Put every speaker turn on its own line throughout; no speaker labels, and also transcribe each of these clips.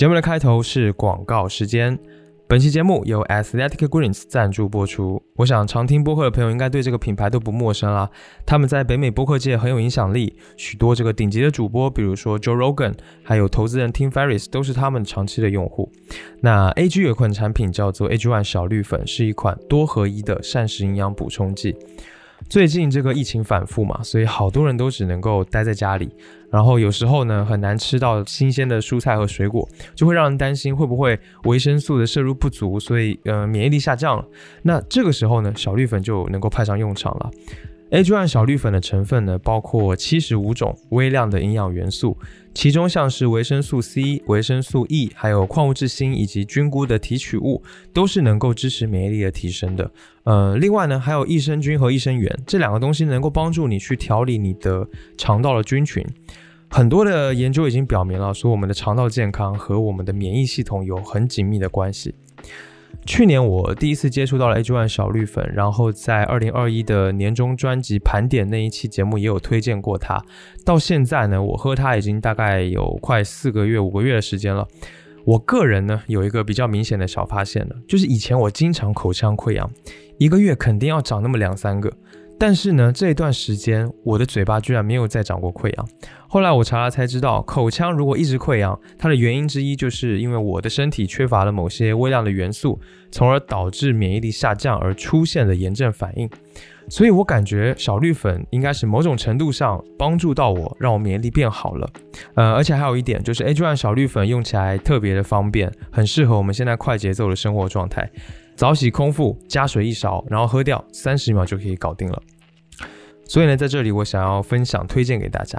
节目的开头是广告时间。本期节目由 Athletic Greens 赞助播出。我想常听播客的朋友应该对这个品牌都不陌生啦。他们在北美播客界很有影响力，许多这个顶级的主播，比如说 Joe Rogan，还有投资人 Tim Ferriss 都是他们长期的用户。那 AG 有款产品叫做 AG One 小绿粉，是一款多合一的膳食营养补充剂。最近这个疫情反复嘛，所以好多人都只能够待在家里，然后有时候呢很难吃到新鲜的蔬菜和水果，就会让人担心会不会维生素的摄入不足，所以呃免疫力下降了。那这个时候呢，小绿粉就能够派上用场了。A G One 小绿粉的成分呢，包括七十五种微量的营养元素，其中像是维生素 C、维生素 E，还有矿物质锌以及菌菇的提取物，都是能够支持免疫力的提升的。呃，另外呢，还有益生菌和益生元这两个东西，能够帮助你去调理你的肠道的菌群。很多的研究已经表明了，说我们的肠道健康和我们的免疫系统有很紧密的关系。去年我第一次接触到了 H One 小绿粉，然后在二零二一的年终专辑盘点那一期节目也有推荐过它。到现在呢，我喝它已经大概有快四个月、五个月的时间了。我个人呢有一个比较明显的小发现呢，就是以前我经常口腔溃疡，一个月肯定要长那么两三个。但是呢，这一段时间我的嘴巴居然没有再长过溃疡。后来我查了才知道，口腔如果一直溃疡，它的原因之一就是因为我的身体缺乏了某些微量的元素，从而导致免疫力下降而出现的炎症反应。所以我感觉小绿粉应该是某种程度上帮助到我，让我免疫力变好了。呃，而且还有一点就是 A G One 小绿粉用起来特别的方便，很适合我们现在快节奏的生活状态。早洗空腹，加水一勺，然后喝掉，三十秒就可以搞定了。所以呢，在这里我想要分享推荐给大家。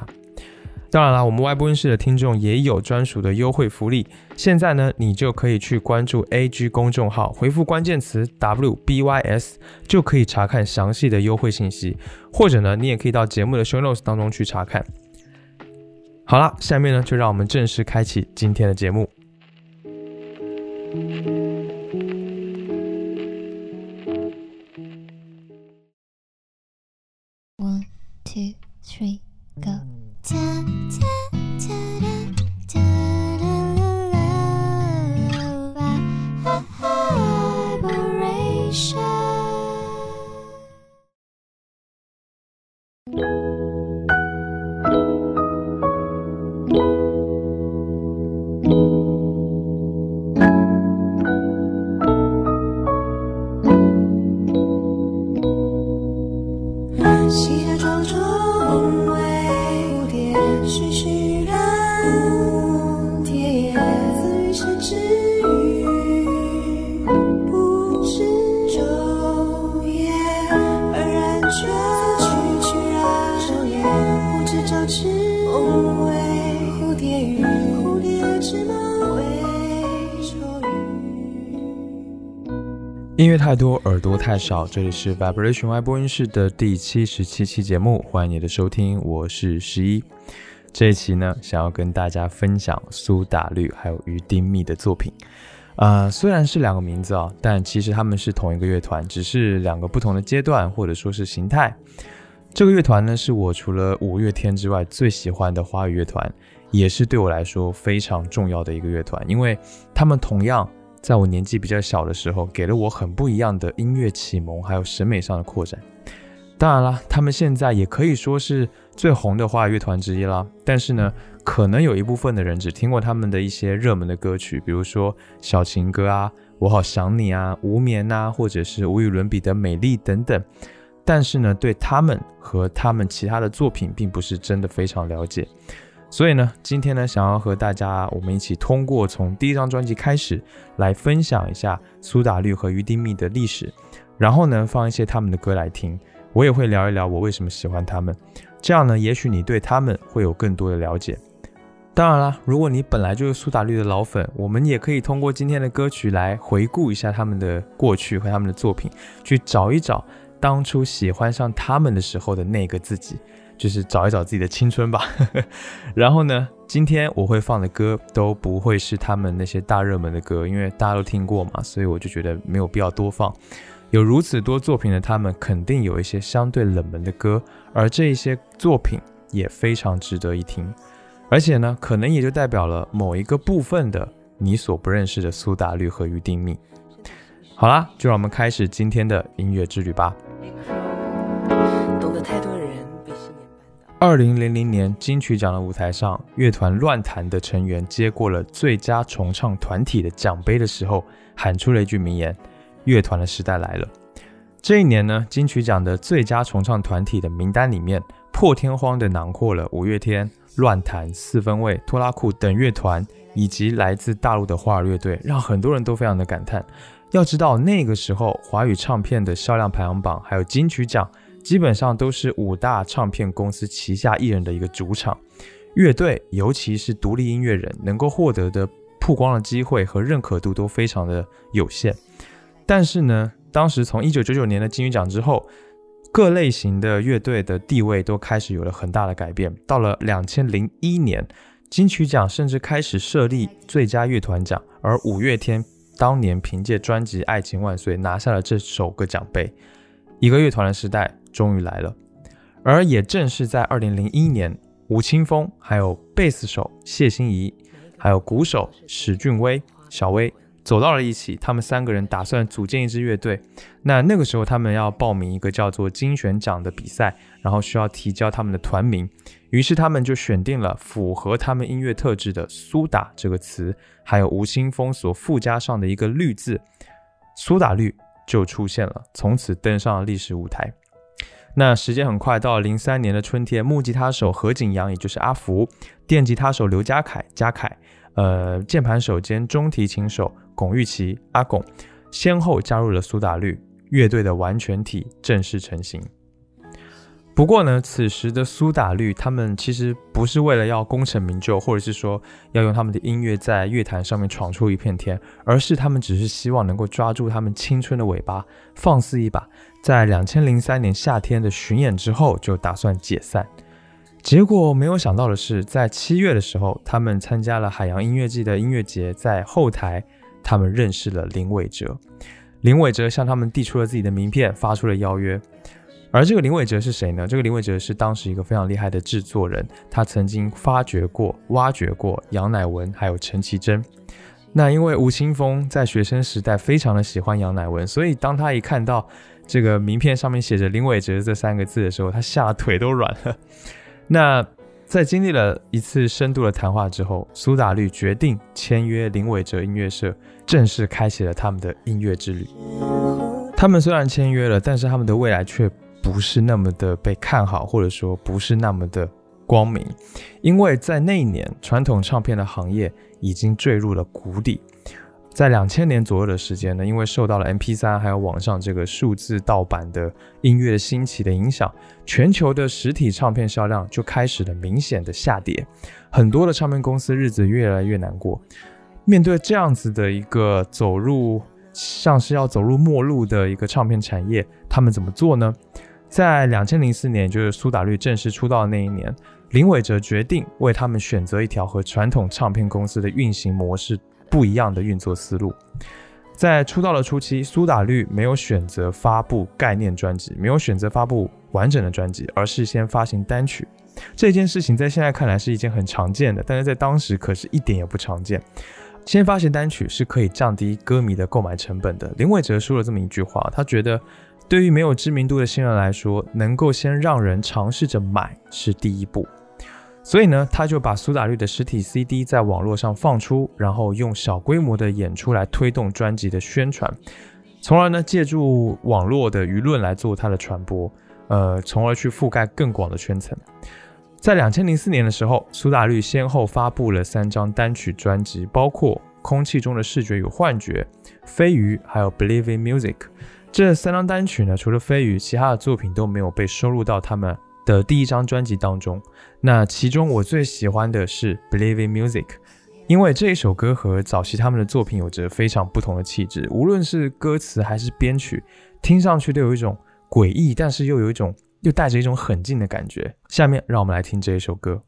当然了，我们外播音室的听众也有专属的优惠福利。现在呢，你就可以去关注 AG 公众号，回复关键词 WBYS，就可以查看详细的优惠信息。或者呢，你也可以到节目的 Show Notes 当中去查看。好了，下面呢，就让我们正式开启今天的节目。
One, two, three, go. Mm. Tap, tap.
音乐太多，耳朵太少。这里是 Vibration 外播音室的第七十七期节目，欢迎你的收听，我是十一。这一期呢，想要跟大家分享苏打绿还有于丁密的作品。呃，虽然是两个名字啊，但其实他们是同一个乐团，只是两个不同的阶段或者说是形态。这个乐团呢，是我除了五月天之外最喜欢的华语乐团，也是对我来说非常重要的一个乐团，因为他们同样。在我年纪比较小的时候，给了我很不一样的音乐启蒙，还有审美上的扩展。当然啦，他们现在也可以说是最红的华语乐团之一啦。但是呢，可能有一部分的人只听过他们的一些热门的歌曲，比如说《小情歌》啊，《我好想你》啊，《无眠》啊，或者是无与伦比的美丽等等。但是呢，对他们和他们其他的作品，并不是真的非常了解。所以呢，今天呢，想要和大家我们一起通过从第一张专辑开始，来分享一下苏打绿和于丁密的历史，然后呢，放一些他们的歌来听。我也会聊一聊我为什么喜欢他们，这样呢，也许你对他们会有更多的了解。当然啦，如果你本来就是苏打绿的老粉，我们也可以通过今天的歌曲来回顾一下他们的过去和他们的作品，去找一找当初喜欢上他们的时候的那个自己。就是找一找自己的青春吧，然后呢，今天我会放的歌都不会是他们那些大热门的歌，因为大家都听过嘛，所以我就觉得没有必要多放。有如此多作品的他们，肯定有一些相对冷门的歌，而这一些作品也非常值得一听。而且呢，可能也就代表了某一个部分的你所不认识的苏打绿和于丁密。好啦，就让我们开始今天的音乐之旅吧。二零零零年金曲奖的舞台上，乐团乱弹的成员接过了最佳重唱团体的奖杯的时候，喊出了一句名言：“乐团的时代来了。”这一年呢，金曲奖的最佳重唱团体的名单里面，破天荒的囊括了五月天、乱弹、四分卫、拖拉库等乐团，以及来自大陆的花儿乐队，让很多人都非常的感叹。要知道，那个时候华语唱片的销量排行榜，还有金曲奖。基本上都是五大唱片公司旗下艺人的一个主场，乐队尤其是独立音乐人能够获得的曝光的机会和认可度都非常的有限。但是呢，当时从一九九九年的金曲奖之后，各类型的乐队的地位都开始有了很大的改变。到了两千零一年，金曲奖甚至开始设立最佳乐团奖，而五月天当年凭借专辑《爱情万岁》拿下了这首歌奖杯。一个乐团的时代。终于来了，而也正是在二零零一年，吴青峰、还有贝斯手谢欣怡，还有鼓手史俊威、小威走到了一起。他们三个人打算组建一支乐队。那那个时候，他们要报名一个叫做金选奖的比赛，然后需要提交他们的团名。于是他们就选定了符合他们音乐特质的“苏打”这个词，还有吴青峰所附加上的一个“绿”字，苏打绿就出现了，从此登上了历史舞台。那时间很快到了零三年的春天，木吉他手何景阳，也就是阿福，电吉他手刘家凯，家凯，呃，键盘手兼中提琴手巩玉琪，阿巩，先后加入了苏打绿乐队的完全体，正式成型。不过呢，此时的苏打绿，他们其实不是为了要功成名就，或者是说要用他们的音乐在乐坛上面闯出一片天，而是他们只是希望能够抓住他们青春的尾巴，放肆一把。在两千零三年夏天的巡演之后，就打算解散。结果没有想到的是，在七月的时候，他们参加了海洋音乐季的音乐节，在后台，他们认识了林伟哲。林伟哲向他们递出了自己的名片，发出了邀约。而这个林伟哲是谁呢？这个林伟哲是当时一个非常厉害的制作人，他曾经发掘过、挖掘过杨乃文还有陈绮贞。那因为吴青峰在学生时代非常的喜欢杨乃文，所以当他一看到这个名片上面写着林伟哲这三个字的时候，他吓得腿都软了。那在经历了一次深度的谈话之后，苏打绿决定签约林伟哲音乐社，正式开启了他们的音乐之旅。他们虽然签约了，但是他们的未来却。不是那么的被看好，或者说不是那么的光明，因为在那一年，传统唱片的行业已经坠入了谷底。在两千年左右的时间呢，因为受到了 M P 三还有网上这个数字盗版的音乐兴起的影响，全球的实体唱片销量就开始了明显的下跌，很多的唱片公司日子越来越难过。面对这样子的一个走入像是要走入末路的一个唱片产业，他们怎么做呢？在两千零四年，就是苏打绿正式出道的那一年，林伟哲决定为他们选择一条和传统唱片公司的运行模式不一样的运作思路。在出道的初期，苏打绿没有选择发布概念专辑，没有选择发布完整的专辑，而是先发行单曲。这件事情在现在看来是一件很常见的，但是在当时可是一点也不常见。先发行单曲是可以降低歌迷的购买成本的。林伟哲说了这么一句话，他觉得。对于没有知名度的新人来说，能够先让人尝试着买是第一步。所以呢，他就把苏打绿的实体 CD 在网络上放出，然后用小规模的演出来推动专辑的宣传，从而呢借助网络的舆论来做它的传播，呃，从而去覆盖更广的圈层。在两千零四年的时候，苏打绿先后发布了三张单曲专辑，包括《空气中的视觉与幻觉》、《飞鱼》还有《Believe in Music》。这三张单曲呢，除了飞鱼，其他的作品都没有被收录到他们的第一张专辑当中。那其中我最喜欢的是《Believe in Music》，因为这一首歌和早期他们的作品有着非常不同的气质，无论是歌词还是编曲，听上去都有一种诡异，但是又有一种又带着一种狠劲的感觉。下面让我们来听这一首歌。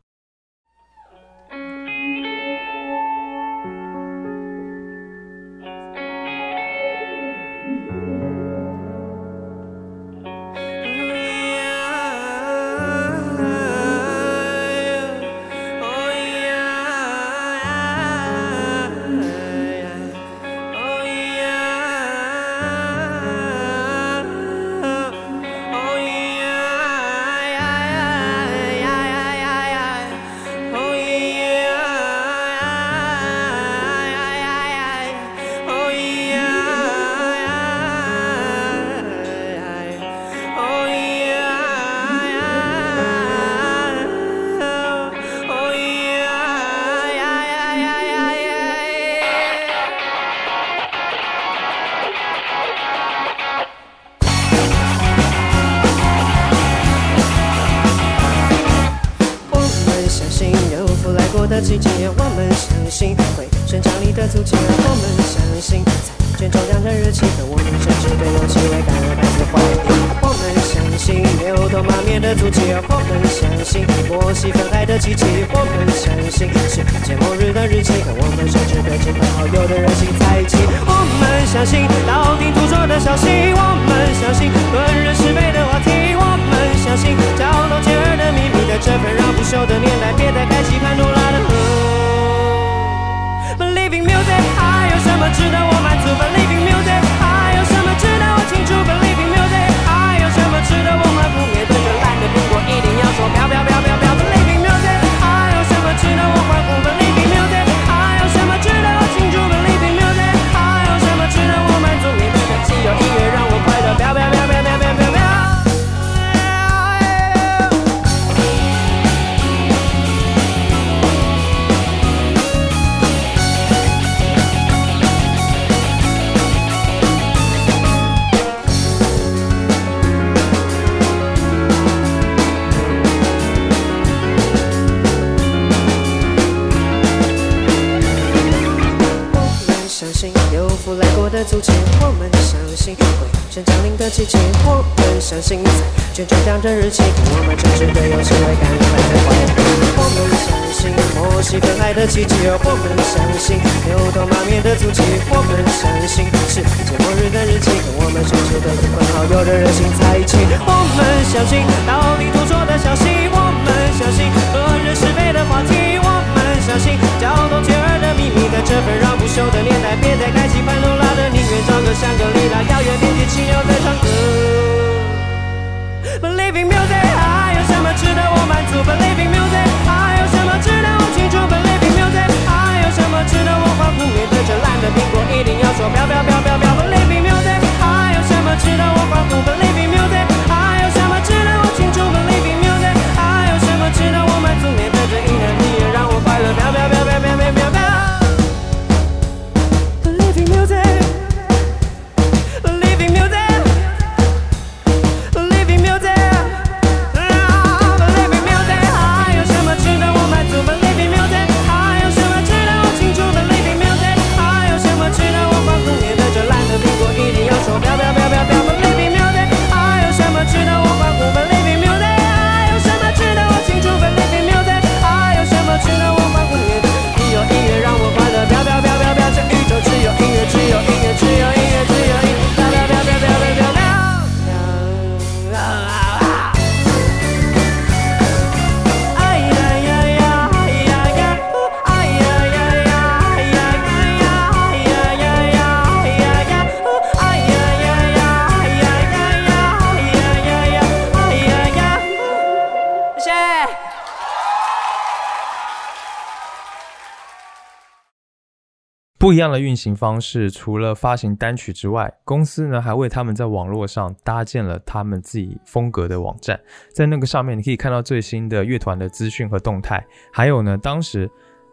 不一
样的运行方式，除了发行单曲之外，公司呢还为他们在网络上搭建了他们自己风格的网站，在那个上面你可以看到最新的乐团的资讯和动态，还有呢，当时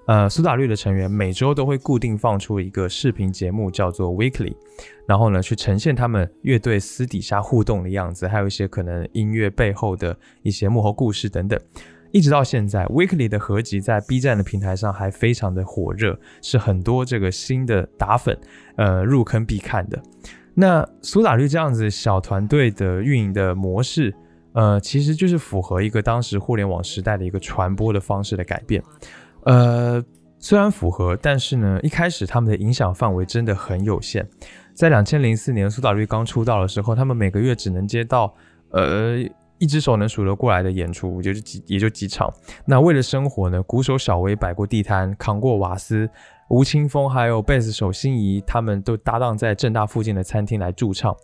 呃苏打绿的成员每周都会固定放出一个视频节目，叫做 Weekly，然后呢去呈现他们乐队私底下互动的样子，还有一些可能音乐背后的一些幕后故事等等。一直到现在，Weekly 的合集在 B 站的平台上还非常的火热，是很多这个新的打粉呃入坑必看的。那苏打绿这样子小团队的运营的模式，呃，其实就是符合一个当时互联网时代的一个传播的方式的改变。呃，虽然符合，但是呢，一开始他们的影响范围真的很有限。在两千零四年苏打绿刚出道的时候，他们每个月只能接到呃一只手能数得过来的演出，就几也就几场。那为了生活呢，鼓手小薇摆过地摊，扛过瓦斯，吴青峰还有贝斯手心仪，他们都搭档在正大附近的餐厅来驻唱。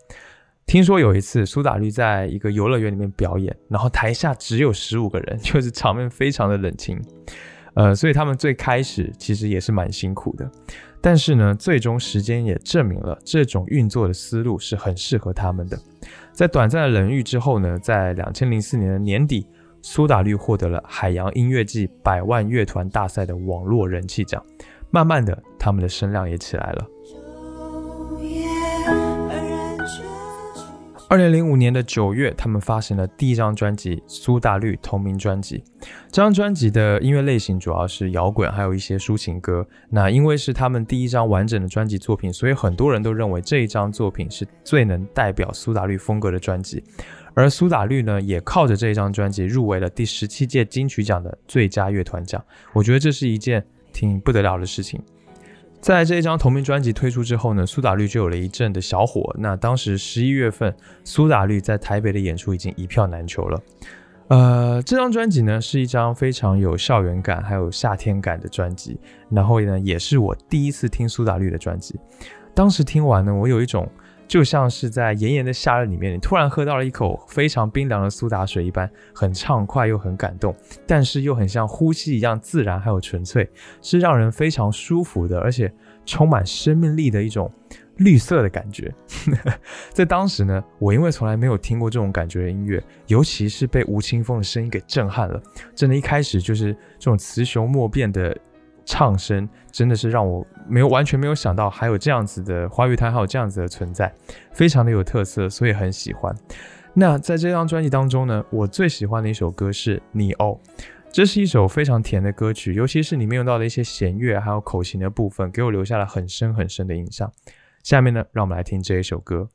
听说有一次苏打绿在一个游乐园里面表演，然后台下只有十五个人，就是场面非常的冷清。呃，所以他们最开始其实也是蛮辛苦的，但是呢，最终时间也证明了这种运作的思路是很适合他们的。在短暂的冷遇之后呢，在两千零四年的年底，苏打绿获得了海洋音乐季百万乐团大赛的网络人气奖，慢慢的，他们的声量也起来了。
二零零五年的九月，他们发行了第一张专辑《苏打绿》同名专辑。这张专辑的音乐类型主要是摇滚，还有一些抒情歌。那因为是他们第一张完整的专辑作品，所以很多人都认为这一张作品是最能代表苏打绿风格的专辑。而苏打绿呢，也靠着这一张专辑入围了第十七届金曲奖的最佳乐团奖。我觉得这是一件挺不得了的事情。在这一张同名专辑推出之后呢，苏打绿就有了一阵的小火。那当时十一月份，苏打绿在台北的演出已经一票难求了。呃，这张专辑呢是一张非常有校园感还有夏天感的专辑。然后呢，也是我第一次听苏打绿的专辑。当时听完呢，我有一种。就像是在炎炎的夏日里面，你突然喝到了一口非常冰凉的苏打水一般，很畅快又很感动，但是又很像呼吸一样自然还有纯粹，是让人非常舒服的，而且充满生命力的一种绿色的感觉。在当时呢，我因为从来没有听过这种感觉的音乐，尤其是被吴青峰的声音给震撼了，真的，一开始就是这种雌雄莫辨的。唱声真的是让我没有完全没有想到还有这样子的华语台，还有这样子的存在，非常的有特色，所以很喜欢。那在这张专辑当中呢，我最喜欢的一首歌是《你哦》，这是一首非常甜的歌曲，尤其是里面用到的一些弦乐还有口琴的部分，给我留下了很深很深的印象。下面呢，让我们来听这一首歌。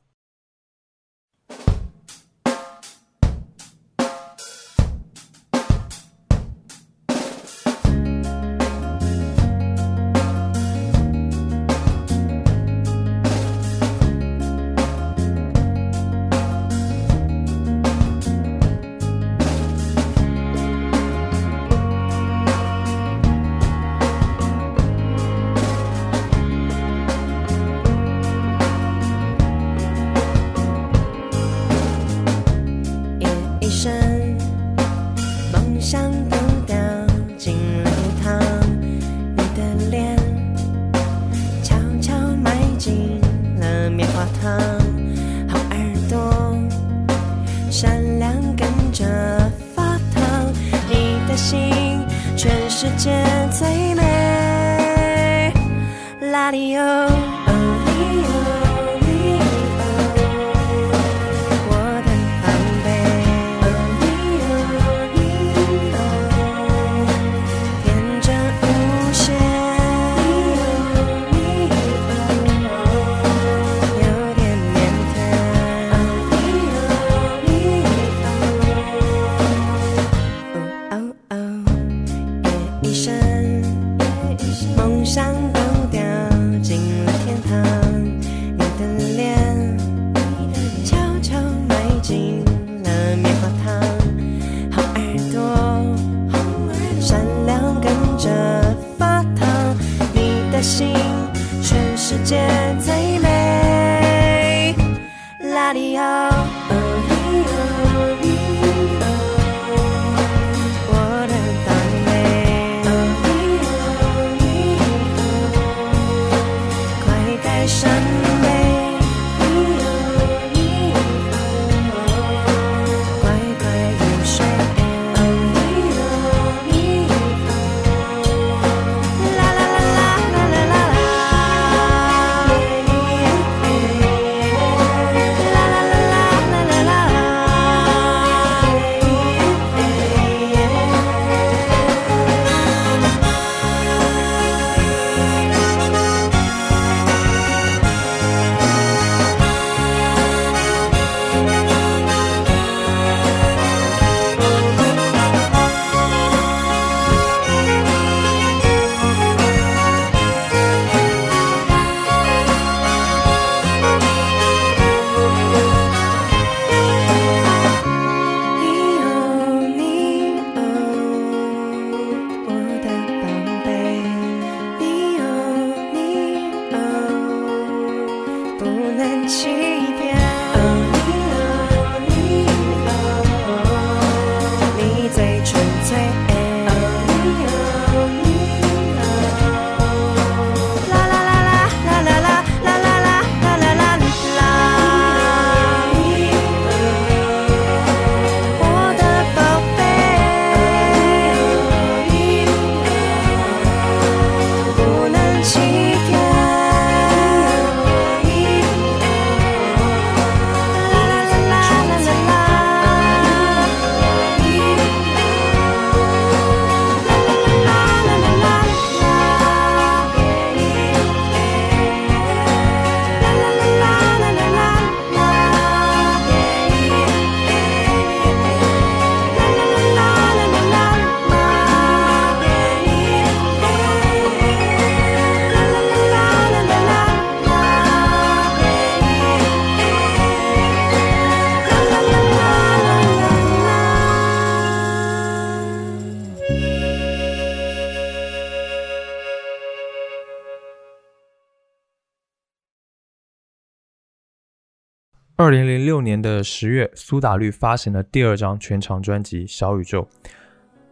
六年的十月，苏打绿发行了第二张全长专辑《小宇宙》。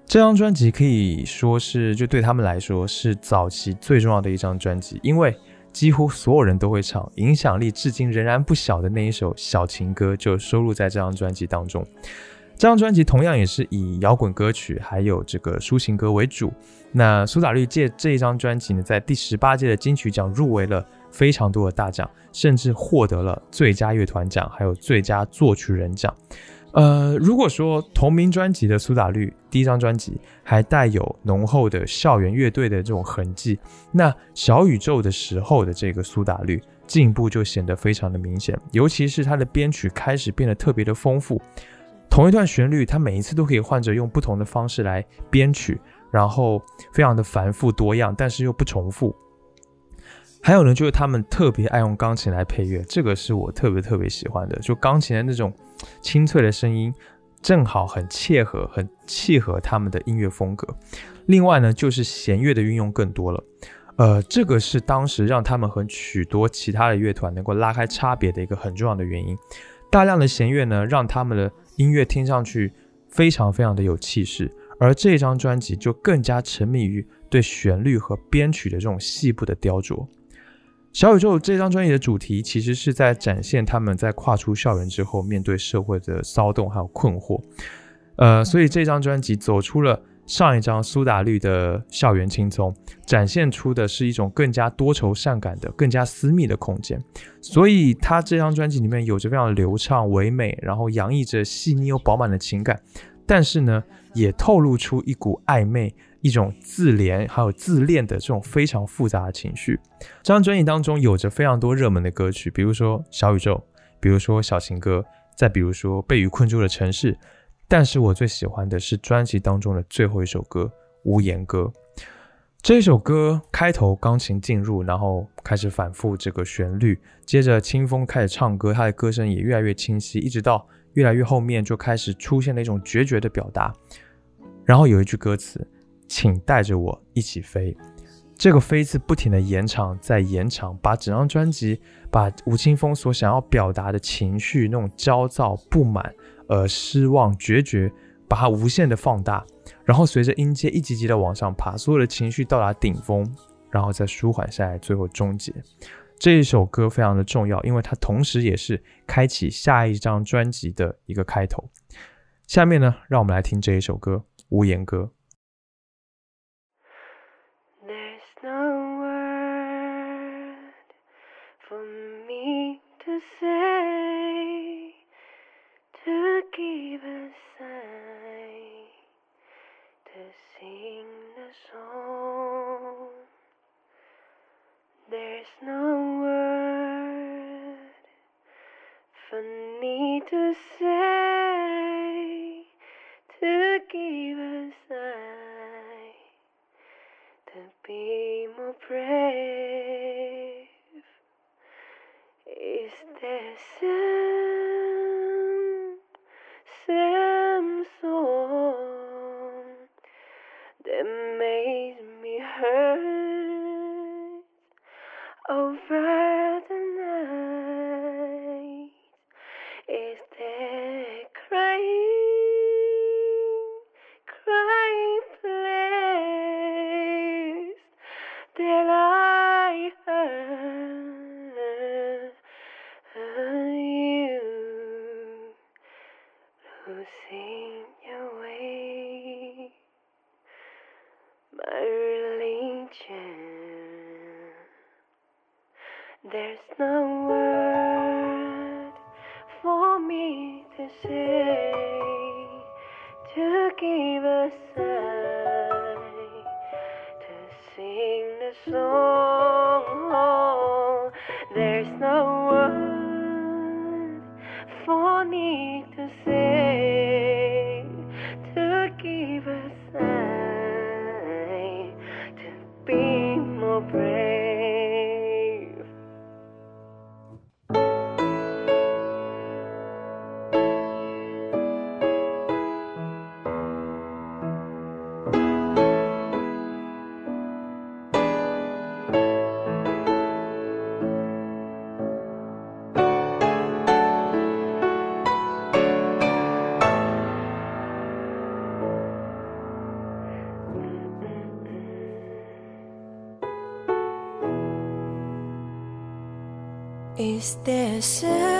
这张专辑可以说是，就对他们来说是早期最重要的一张专辑，因为几乎所有人都会唱，影响力至今仍然不小的那一首小情歌就收录在这张专辑当中。这张专辑同样也是以摇滚歌曲还有这个抒情歌为主。那苏打绿借这一张专辑呢，在第十八届的金曲奖入围了非常多的大奖，甚至获得了最佳乐团奖，还有最佳作曲人奖。呃，如果说同名专辑的苏打绿第一张专辑还带有浓厚的校园乐队的这种痕迹，那小宇宙的时候的这个苏打绿进步就显得非常的明显，尤其是它的编曲开始变得特别的丰富。同一段旋律，它每一次都可以换着用不同的方式来编曲，然后非常的繁复多样，但是又不重复。还有呢，就是他们特别爱用钢琴来配乐，这个是我特别特别喜欢的。就钢琴的那种清脆的声音，正好很切合、很契合他们的音乐风格。另外呢，就是弦乐的运用更多了，呃，这个是当时让他们和许多其他的乐团能够拉开差别的一个很重要的原因。大量的弦乐呢，让他们的音乐听上去非常非常的有气势，而这张专辑就更加沉迷于对旋律和编曲的这种细部的雕琢。小宇宙这张专辑的主题其实是在展现他们在跨出校园之后面对社会的骚动还有困惑，呃，所以这张专辑走出了上一张苏打绿的校园青葱，展现出的是一种更加多愁善感的、更加私密的空间。所以他这张专辑里面有着非常流畅唯美，然后洋溢着细腻又饱满的情感，但是呢，也透露出一股暧昧、一种自怜还有自恋的这种非常复杂的情绪。这张专辑当中有着非常多热门的歌曲，比如说《小宇宙》，比如说《小情歌》，再比如说《被雨困住的城市》。但是我最喜欢的是专辑当中的最后一首歌《无言歌》。这首歌开头钢琴进入，然后开始反复这个旋律，接着清风开始唱歌，他的歌声也越来越清晰，一直到越来越后面就开始出现了一种决绝的表达。然后有一句歌词：“请带着我一起飞。”这个“飞”字不停的延长，再延长，把整张专辑，把吴青峰所想要表达的情绪，那种焦躁、不满、呃失望、决绝，把它无限的放大。然后随着音阶一级级的往上爬，所有的情绪到达顶峰，然后再舒缓下来，最后终结。这一首歌非常的重要，因为它同时也是开启下一张专辑的一个开头。下面呢，让我们来听这一首歌《无言歌》。
To say to give a sign to sing the song. There's no word for me to say to give a sign to be more brave. This is. There's no word for me to say to give a sign to sing the song. there's a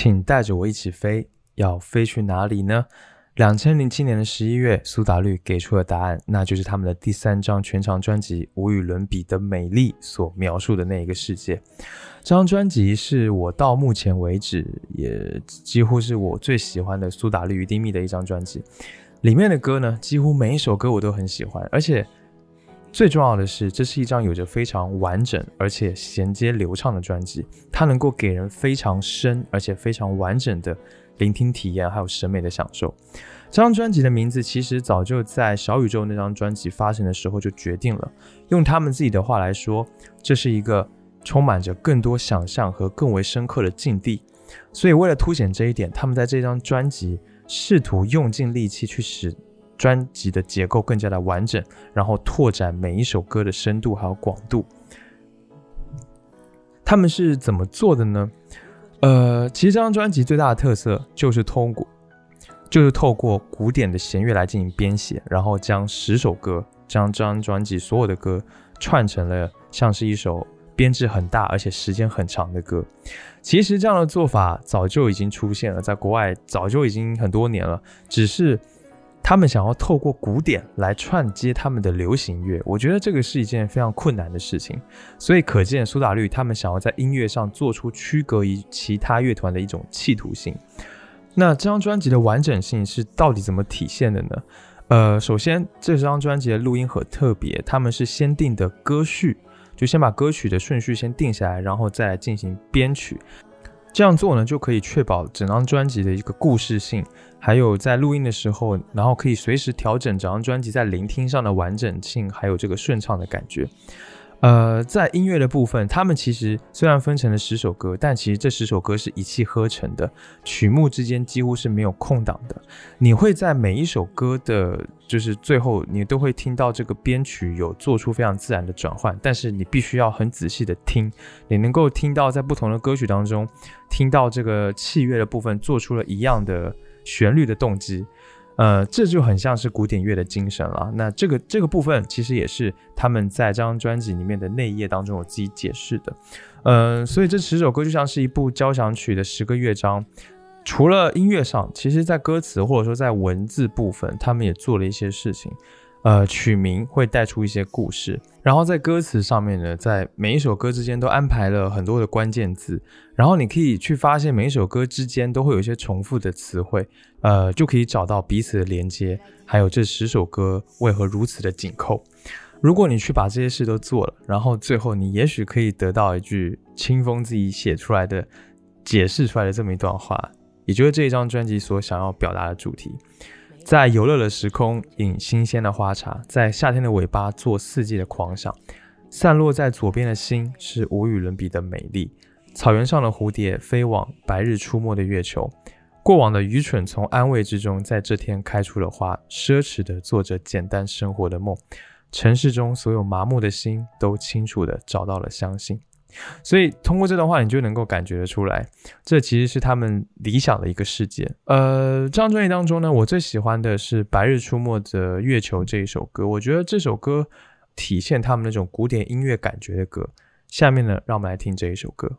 请带着我一起飞，
要飞去哪里呢？两千零七年的十一月，苏打绿给出了答案，那就是他们的第三张全长专辑《无与伦比的美丽》所描述的那一个世界。这张专辑是我到目前为止也几乎是我最喜欢的苏打绿与丁密的一张专辑。里面的歌呢，几乎每一首歌我都很喜欢，而且最重要的是，这是一张有着非常完整而且衔接流畅的专辑，它能够给人非常深而且非常完整的聆听体验，还有审美的享受。这张专辑的名字其实早就在小宇宙那张专辑发行的时候就决定了，用他们自己的话来说，这是一个充满着更多想象和更为深刻的境地。所以为了凸显这一点，他们在这张专辑试图用尽力气去使专辑的结构更加的完整，然后拓展每一首歌的深度还有广度。他们是怎么做的呢？呃，其实这张专辑最大的特色就是通过，就是透过古典的弦乐来进行编写，然后将十首歌，将这张专辑所有的歌串成了像是一首编制很大而且时间很长的歌。其实这样的做法早就已经出现了，在国外早就已经很多年了，只是他们想要透过古典来串接他们的流行乐，我觉得这个是一件非常困难的事情。所以可见苏打绿他们想要在音乐上做出区隔于其他乐团的一种企图性。那这张专辑的完整性是到底怎么体现的呢？呃，首先这张专辑的录音很特别，他们是先定的歌序，就先把歌曲的顺序先定下来，然后再进行编曲。这样做呢，就可以确保整张专辑的一个故事性，还有在录音的时候，然后可以随时调整整张专辑在聆听上的完整性，还有这个顺畅的感觉。呃，在音乐的部分，他们其实虽然分成了十首歌，但其实这十首歌是一气呵成的，曲目之间几乎是没有空档的。你会在每一首歌的，就是最后，你都会听到这个编曲有做出非常自然的转换，但是你必须要很仔细的听，你能够听到在不同的歌曲当中，听到这个器乐的部分做出了一样的旋律的动机。呃，这就很像是古典乐的精神了。那这个这个部分其实也是他们在这张专辑里面的内页当中我自己解释的。嗯，所以这十首歌就像是一部交响曲的十个乐章，
除了音乐上，其实在歌词或者说在文字部分，他们也做了一些事情。呃，取名会带出一些故事，然后在歌词上面呢，在每一首歌之间都安排了很多的关键字，然后你可以去发现每一首歌之间都会有一些重复的词汇，呃，就可以找到彼此的连接，还有这十首歌为何如此的紧扣。如果你去把这些事都做了，然后最后你也许可以得到一句清风自己写出来的、解释出来的这么一段话，也就是这一张专辑所想要表达的主题。在游乐的时空饮新鲜的花茶，在夏天的尾巴做四季的狂想，散落在左边的星是无与伦比的美丽。草原上的蝴蝶飞往白日出没的月球，过往的愚蠢从安慰之中在这天开出了花，奢侈的做着简单生活的梦。城市中所有麻木的心都清楚的找到了相信。所以通过这段话，你就能够感觉得出来，这其实是他们理想的一个世界。呃，这张专辑当中呢，我最喜欢的是《白日出没的月球》这一首歌。我觉得这首歌体现他们那种古典音乐感觉的歌。下面呢，让我们来听这一首歌。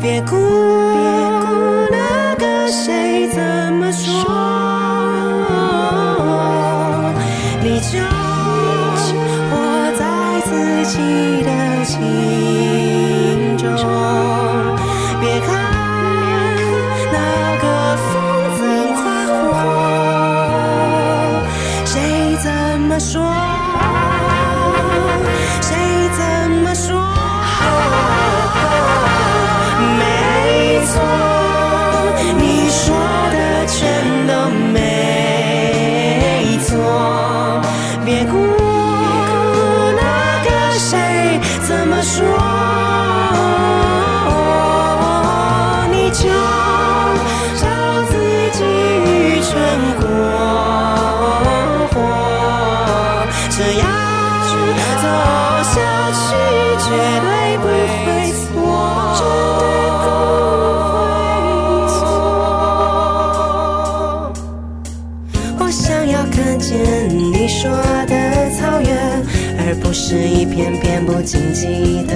wieku.
不
经意的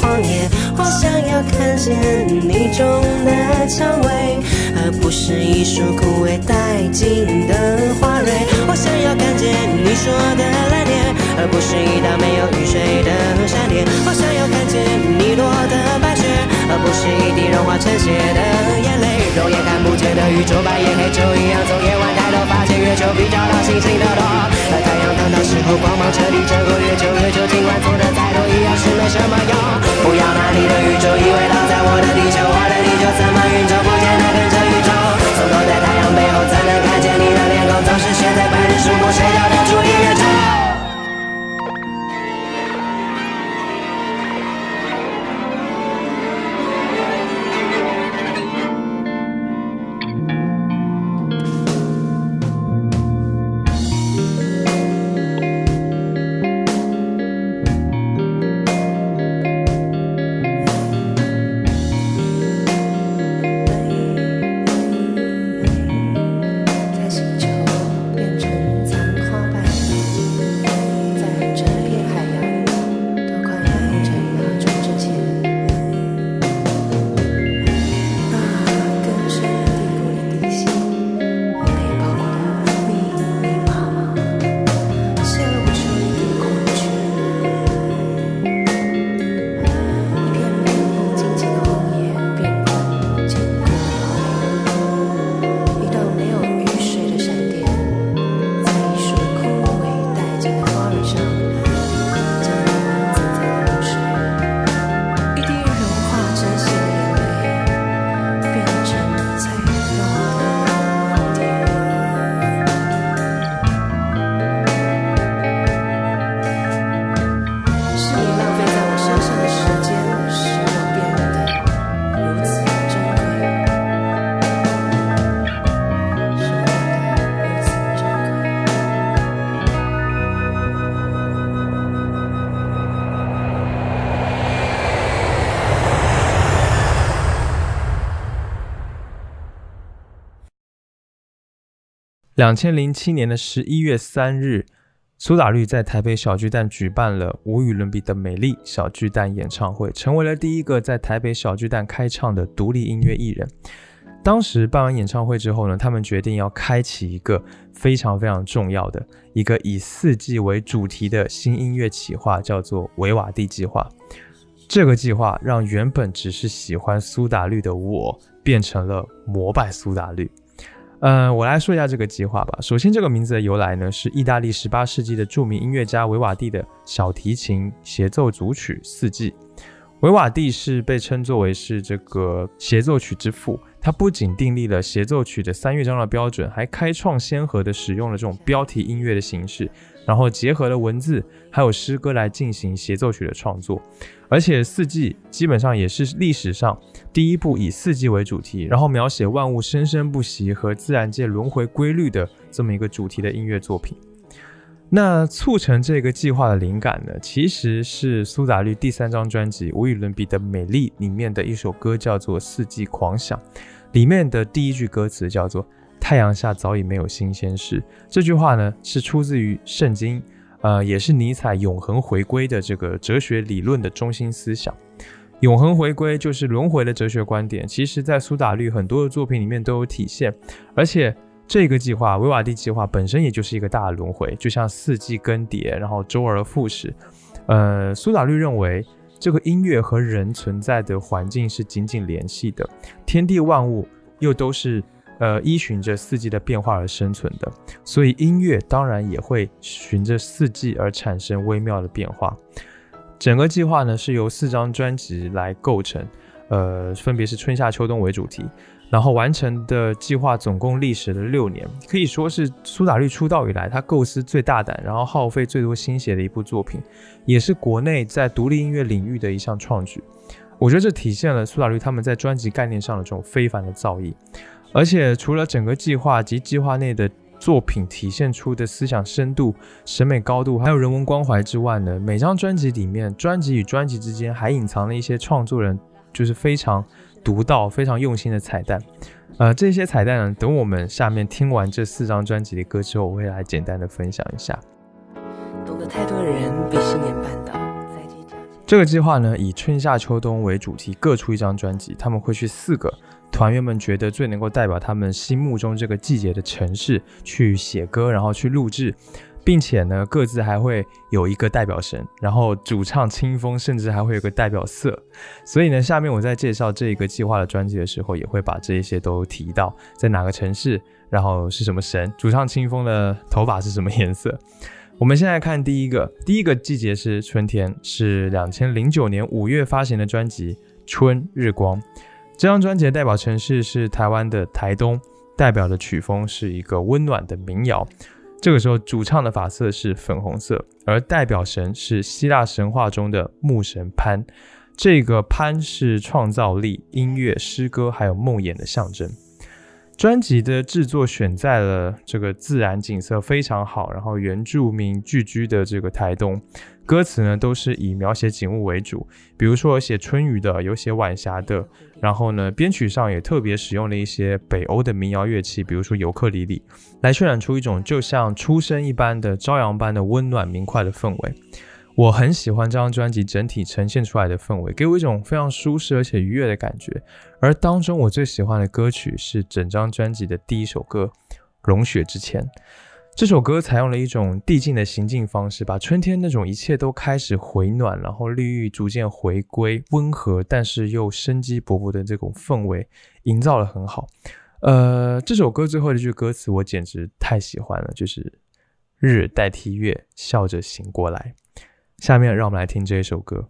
荒野，我想要看见你种的蔷薇，而不是一束枯萎殆尽的花蕊。我想要看见你说的蓝天，而不是一道没有雨水的闪电。我想要看见你落的白雪，而不是一滴融化成雪的眼泪。肉眼看不见的宇宙，白夜黑就一样。从夜晚抬头，发现月球比较到星星的多。而太阳当道时候，光芒彻底遮过月球，月球尽管做的再多，一样是没什么用。不要拿你的宇宙以为倒在我的地球，我的地球怎么运作，不见得跟着宇宙。总躲在太阳背后，才能看见你的脸孔。总是陷在白日树木，谁叫当初一月中？
两千零七年的十一月三日，苏打绿在台北小巨蛋举办了无与伦比的美丽小巨蛋演唱会，成为了第一个在台北小巨蛋开唱的独立音乐艺人。当时办完演唱会之后呢，他们决定要开启一个非常非常重要的一个以四季为主题的新音乐企划，叫做维瓦蒂计划。这个计划让原本只是喜欢苏打绿的我，变成了膜拜苏打绿。嗯，我来说一下这个计划吧。首先，这个名字的由来呢，是意大利十八世纪的著名音乐家维瓦蒂的小提琴协奏组曲《四季》。维瓦蒂是被称作为是这个协奏曲之父，他不仅订立了协奏曲的三乐章的标准，还开创先河的使用了这种标题音乐的形式，然后结合了文字还有诗歌来进行协奏曲的创作。而且《四季》基本上也是历史上第一部以四季为主题，然后描写万物生生不息和自然界轮回规律的这么一个主题的音乐作品。那促成这个计划的灵感呢，其实是苏打绿第三张专辑《无与伦比的美丽》里面的一首歌，叫做《四季狂想》，里面的第一句歌词叫做“太阳下早已没有新鲜事”。这句话呢，是出自于圣经，呃，也是尼采永恒回归的这个哲学理论的中心思想。永恒回归就是轮回的哲学观点，其实在苏打绿很多的作品里面都有体现，而且。这个计划维瓦蒂计划本身也就是一个大的轮回，就像四季更迭，然后周而复始。呃，苏打绿认为这个音乐和人存在的环境是紧紧联系的，天地万物又都是呃依循着四季的变化而生存的，所以音乐当然也会循着四季而产生微妙的变化。整个计划呢是由四张专辑来构成，呃，分别是春夏秋冬为主题。然后完成的计划总共历时了六年，可以说是苏打绿出道以来他构思最大胆，然后耗费最多心血的一部作品，也是国内在独立音乐领域的一项创举。我觉得这体现了苏打绿他们在专辑概念上的这种非凡的造诣。而且除了整个计划及计划内的作品体现出的思想深度、审美高度，还有人文关怀之外呢，每张专辑里面，专辑与专辑之间还隐藏了一些创作人就是非常。独到、非常用心的彩蛋，呃，这些彩蛋呢，等我们下面听完这四张专辑的歌之后，我会来简单的分享一下。
懂得太多的人被信念绊倒，
这个计划呢，以春夏秋冬为主题，各出一张专辑。他们会去四个团员们觉得最能够代表他们心目中这个季节的城市去写歌，然后去录制，并且呢，各自还会有一个代表神，然后主唱清风甚至还会有个代表色。所以呢，下面我在介绍这个计划的专辑的时候，也会把这一些都提到，在哪个城市，然后是什么神，主唱清风的头发是什么颜色。我们现在看第一个，第一个季节是春天，是两千零九年五月发行的专辑《春日光》。这张专辑的代表城市是台湾的台东，代表的曲风是一个温暖的民谣。这个时候，主唱的发色是粉红色，而代表神是希腊神话中的牧神潘。这个潘是创造力、音乐、诗歌还有梦魇的象征。专辑的制作选在了这个自然景色非常好，然后原住民聚居的这个台东，歌词呢都是以描写景物为主，比如说写春雨的，有写晚霞的，然后呢编曲上也特别使用了一些北欧的民谣乐器，比如说尤克里里，来渲染出一种就像出生一般的朝阳般的温暖明快的氛围。我很喜欢这张专辑整体呈现出来的氛围，给我一种非常舒适而且愉悦的感觉。而当中我最喜欢的歌曲是整张专辑的第一首歌《融雪之前》。这首歌采用了一种递进的行进方式，把春天那种一切都开始回暖，然后绿意逐渐回归，温和但是又生机勃勃的这种氛围营造的很好。呃，这首歌最后一句歌词我简直太喜欢了，就是“日代替月，笑着醒过来”。下面让我们来听这一首歌。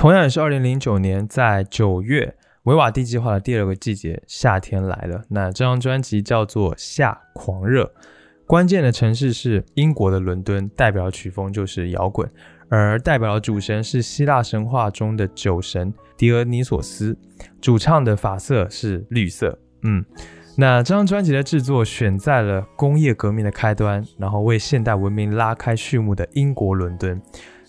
同样也是二零零九年，在九月，维瓦蒂计划的第二个季节夏天来了。那这张专辑叫做《夏狂热》，关键的城市是英国的伦敦，代表曲风就是摇滚，而代表的主神是希腊神话中的酒神狄俄尼索斯，主唱的发色是绿色。嗯。那这张专辑的制作选在了工业革命的开端，然后为现代文明拉开序幕的英国伦敦。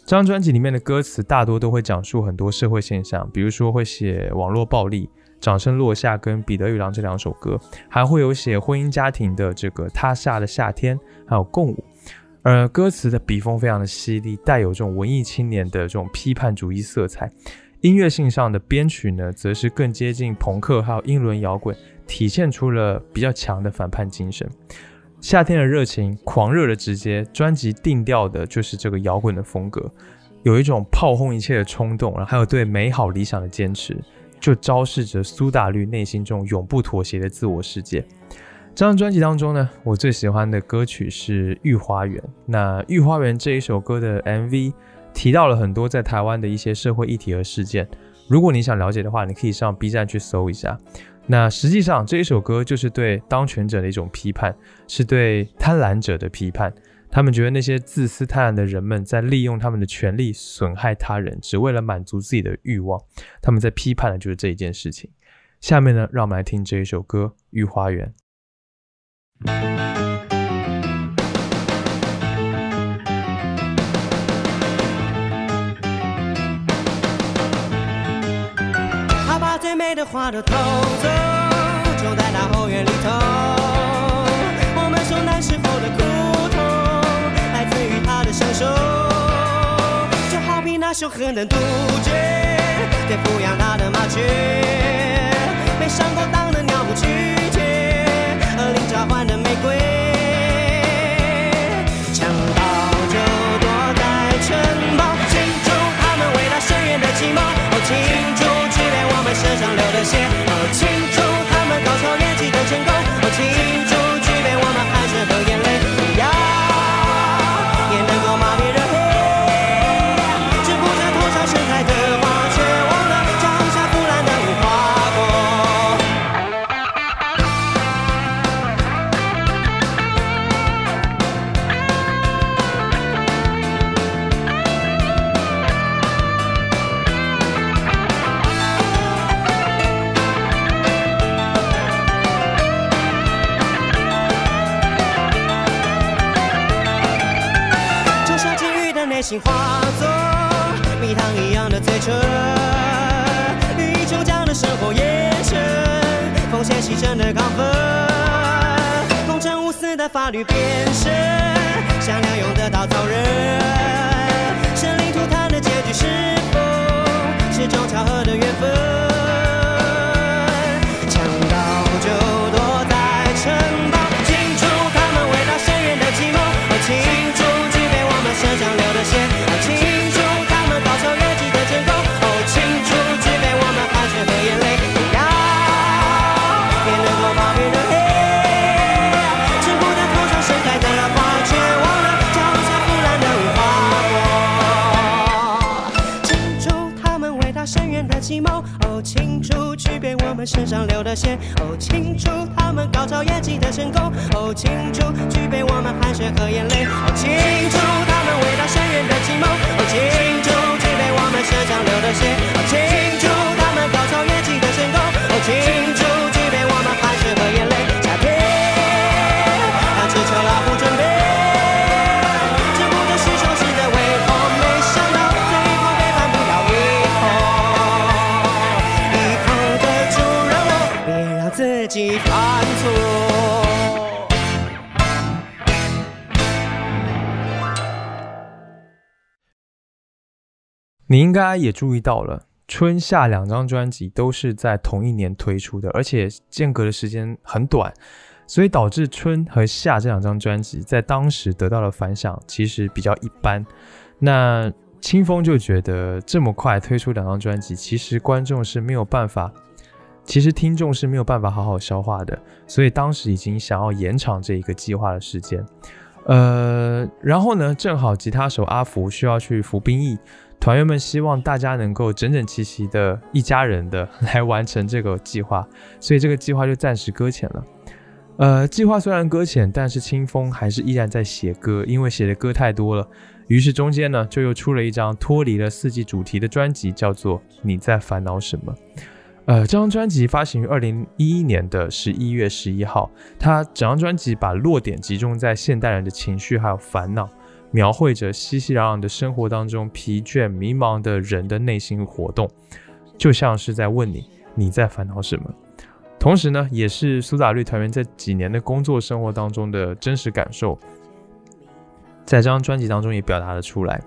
这张专辑里面的歌词大多都会讲述很多社会现象，比如说会写网络暴力、掌声落下跟彼得与狼这两首歌，还会有写婚姻家庭的这个他下的夏天，还有共舞。而歌词的笔锋非常的犀利，带有这种文艺青年的这种批判主义色彩。音乐性上的编曲呢，则是更接近朋克还有英伦摇滚。体现出了比较强的反叛精神，夏天的热情，狂热的直接，专辑定调的就是这个摇滚的风格，有一种炮轰一切的冲动，然后还有对美好理想的坚持，就昭示着苏打绿内心中永不妥协的自我世界。这张专辑当中呢，我最喜欢的歌曲是《御花园》。那《御花园》这一首歌的 MV 提到了很多在台湾的一些社会议题和事件。如果你想了解的话，你可以上 B 站去搜一下。那实际上这一首歌就是对当权者的一种批判，是对贪婪者的批判。他们觉得那些自私贪婪的人们在利用他们的权利损害他人，只为了满足自己的欲望。他们在批判的就是这一件事情。下面呢，让我们来听这一首歌《御花园》。
美的花都偷走，就在他后院里头。我们受那时候的苦痛，来自于他的双手。就好比那凶狠的杜鹃，对抚养他的麻雀。被上过当的鸟不拒绝，而零茶的玫瑰。强盗就躲在城堡，庆祝他们伟大深远的寂寞。哦，情。身上流的血，哦，庆祝他们高超演技的成功，哦，庆心化作蜜糖一样的嘴唇，欲意琼浆的生活也成奉献牺牲的亢奋，公正无私的法律变身善良用的稻草人，生灵涂炭的结局是否是种巧合的缘分？深渊的计谋，哦，清楚区别我们身上流的血，哦，清楚他们高超演技的成功，哦，清楚区别我们汗水和眼泪，哦，清楚他们。伟大深渊的计谋，庆祝具备我们身上流的血，哦，清楚他们高超演技的成功，哦，清楚。
你应该也注意到了，春夏两张专辑都是在同一年推出的，而且间隔的时间很短，所以导致春和夏这两张专辑在当时得到的反响其实比较一般。那清风就觉得这么快推出两张专辑，其实观众是没有办法，其实听众是没有办法好好消化的，所以当时已经想要延长这一个计划的时间。呃，然后呢，正好吉他手阿福需要去服兵役。
团员们希望大家能够整整齐齐的一家人的来完成这个计划，所以这个计划就暂时搁浅了。呃，计划虽然搁浅，但是清风还是依然在写歌，因为写的歌太多了。于是中间呢，就又出了一张脱离了四季主题的专辑，叫做《你在烦恼什么》。呃，这张专辑发行于二零一一年的十一月十一号。它整张专辑把落点集中在现代人的情绪还有烦恼，描绘着熙熙攘攘的生活当中疲倦迷茫的人的内心活动，就像是在问你你在烦恼什么。同时呢，也是苏打绿团员这几年的工作生活当中的真实感受。在这张专辑当中也表达了出来。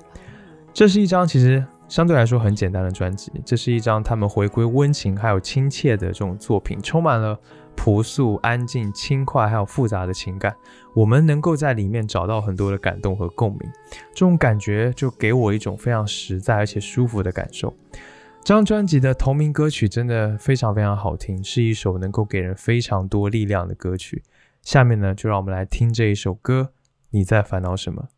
这是一张其实相对来说很简单的专辑，这是一张他们回归温情还有亲切的这种作品，充满了朴素、安静、轻快还有复杂的情感。我们能够在里面找到很多的感动和共鸣，这种感觉就给我一种非常实在而且舒服的感受。这张专辑的同名歌曲真的非常非常好听，是一首能够给人非常多力量的歌曲。下面呢，就让我们来听这一首歌。你在烦恼什么？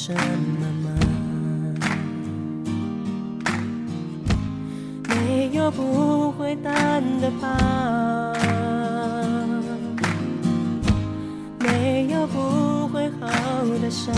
什么吗？没有不会淡的疤没有不会好的伤。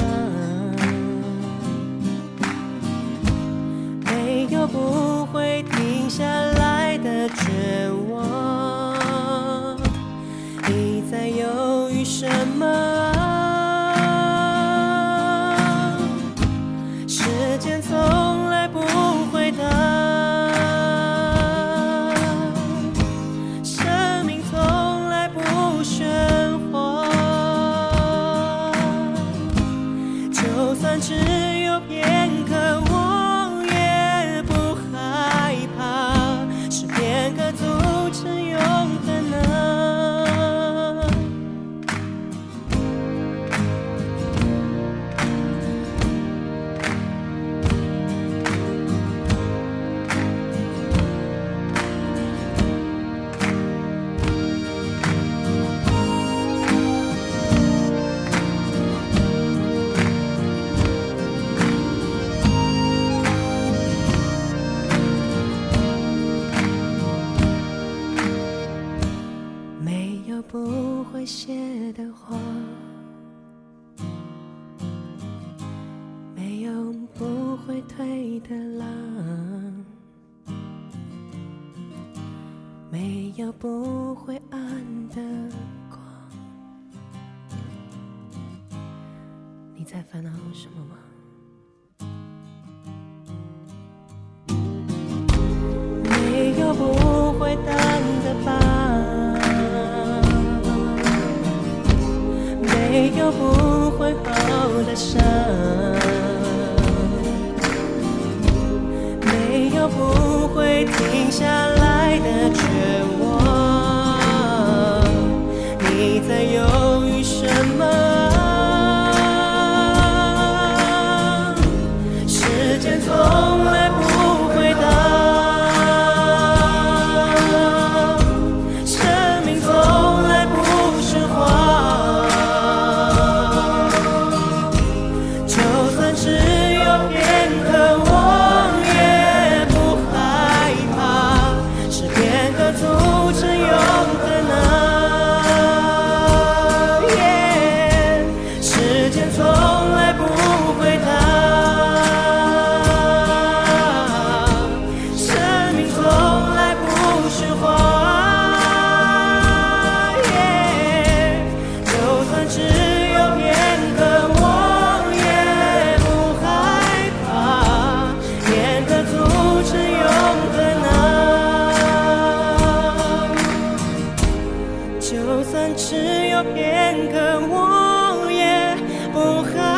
就算只有片刻我也不恨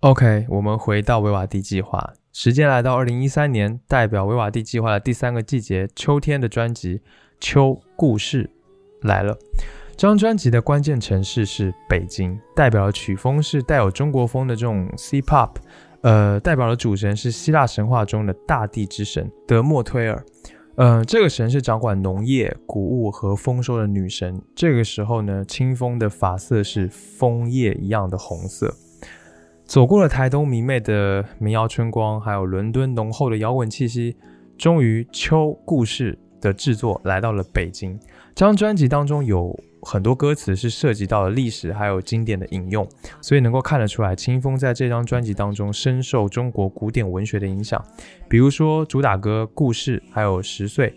OK，我们回到维瓦蒂计划，时间来到二零一三年，代表维瓦蒂计划的第三个季节——秋天的专辑《秋故事》来了。这张专辑的关键城市是北京，代表的曲风是带有中国风的这种 C pop，呃，代表的主神是希腊神话中的大地之神德莫忒尔。嗯，这个神是掌管农业、谷物和丰收的女神。这个时候呢，清风的发色是枫叶一样的红色。走过了台东明媚的民谣春光，还有伦敦浓厚的摇滚气息，终于秋故事的制作来到了北京。这张专辑当中有很多歌词是涉及到了历史，还有经典的引用，所以能够看得出来，清风在这张专辑当中深受中国古典文学的影响。比如说主打歌《故事》，还有《十岁》，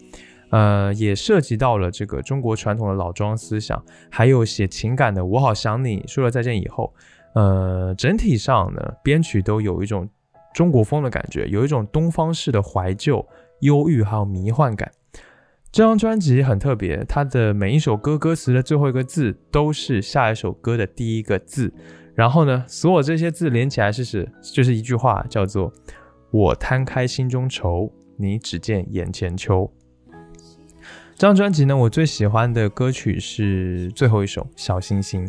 呃，也涉及到了这个中国传统的老庄思想，还有写情感的《我好想你》，说了再见以后。呃，整体上呢，编曲都有一种中国风的感觉，有一种东方式的怀旧、忧郁还有迷幻感。这张专辑很特别，它的每一首歌歌词的最后一个字都是下一首歌的第一个字，然后呢，所有这些字连起来是是就是一句话，叫做“我摊开心中愁，你只见眼前秋”。这张专辑呢，我最喜欢的歌曲是最后一首《小星星》。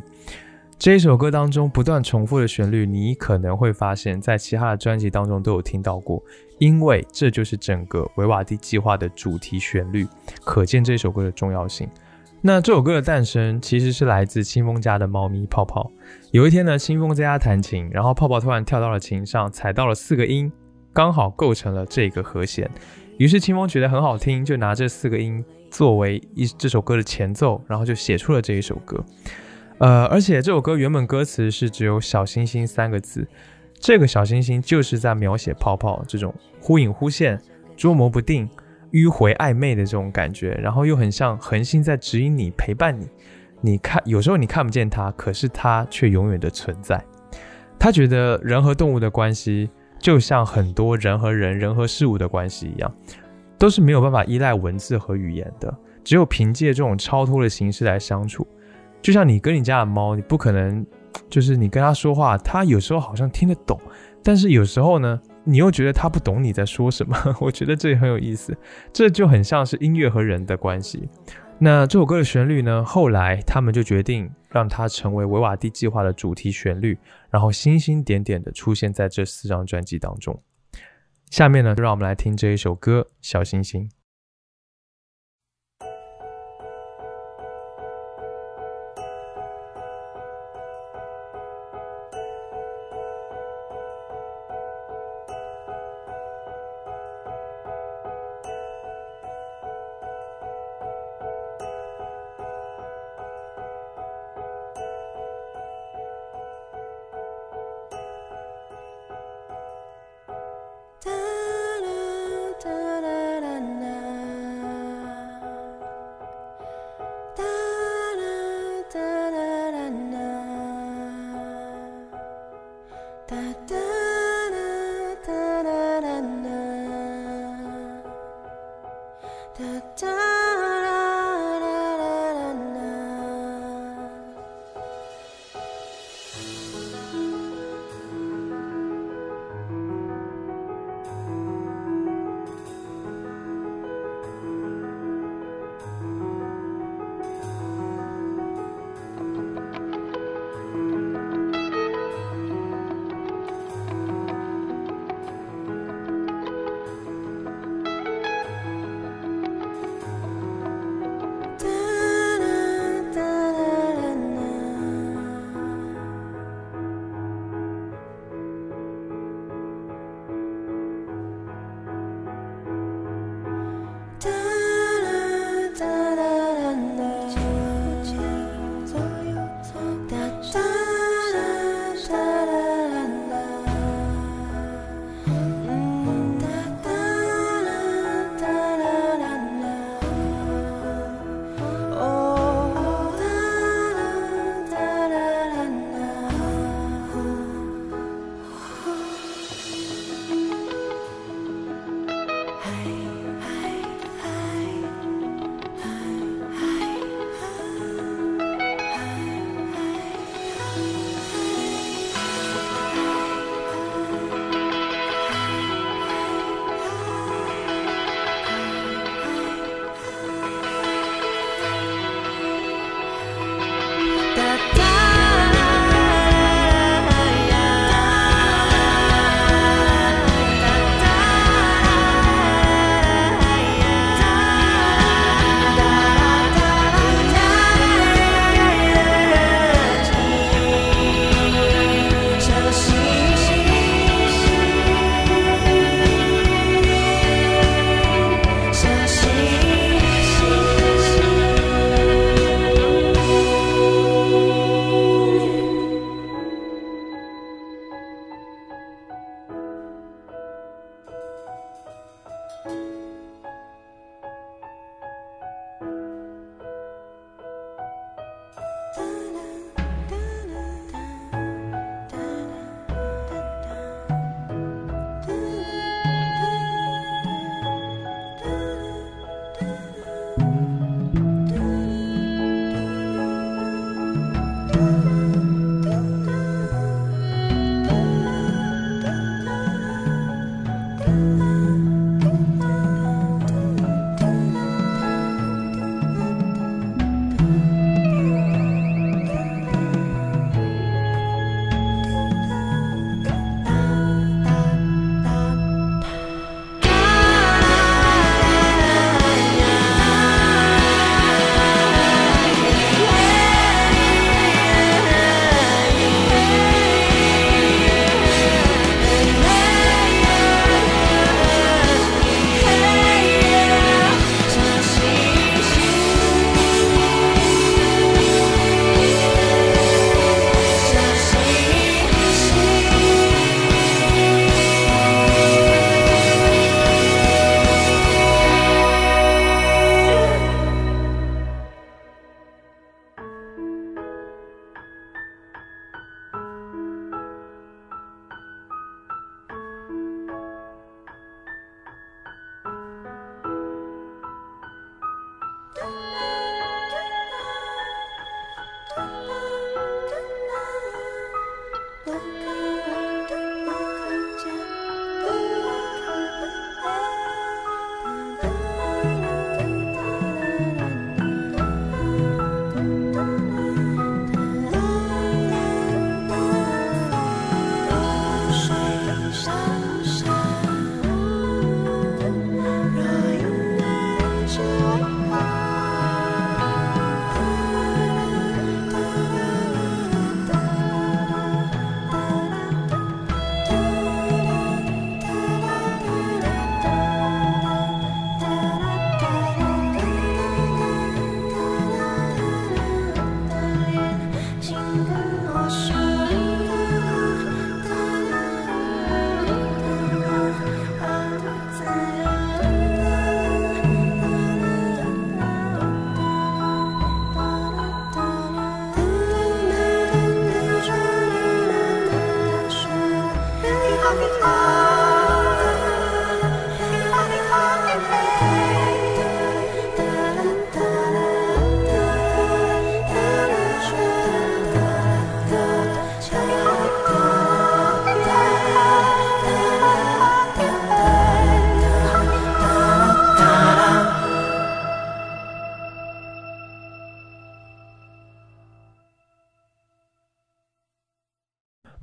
这一首歌当中不断重复的旋律，你可能会发现，在其他的专辑当中都有听到过，因为这就是整个维瓦蒂计划的主题旋律，可见这首歌的重要性。那这首歌的诞生其实是来自清风家的猫咪泡泡。有一天呢，清风在家弹琴，然后泡泡突然跳到了琴上，踩到了四个音，刚好构成了这个和弦。于是清风觉得很好听，就拿这四个音作为一这首歌的前奏，然后就写出了这一首歌。呃，而且这首歌原本歌词是只有“小星星”三个字，这个小星星就是在描写泡泡这种忽隐忽现、捉摸不定、迂回暧昧的这种感觉，然后又很像恒星在指引你、陪伴你。你看，有时候你看不见它，可是它却永远的存在。他觉得人和动物的关系就像很多人和人、人和事物的关系一样，都是没有办法依赖文字和语言的，只有凭借这种超脱的形式来相处。就像你跟你家的猫，你不可能，就是你跟它说话，它有时候好像听得懂，但是有时候呢，你又觉得它不懂你在说什么。我觉得这也很有意思，这就很像是音乐和人的关系。那这首歌的旋律呢，后来他们就决定让它成为维瓦蒂计划的主题旋律，然后星星点点的出现在这四张专辑当中。下面呢，就让我们来听这一首歌《小星星》。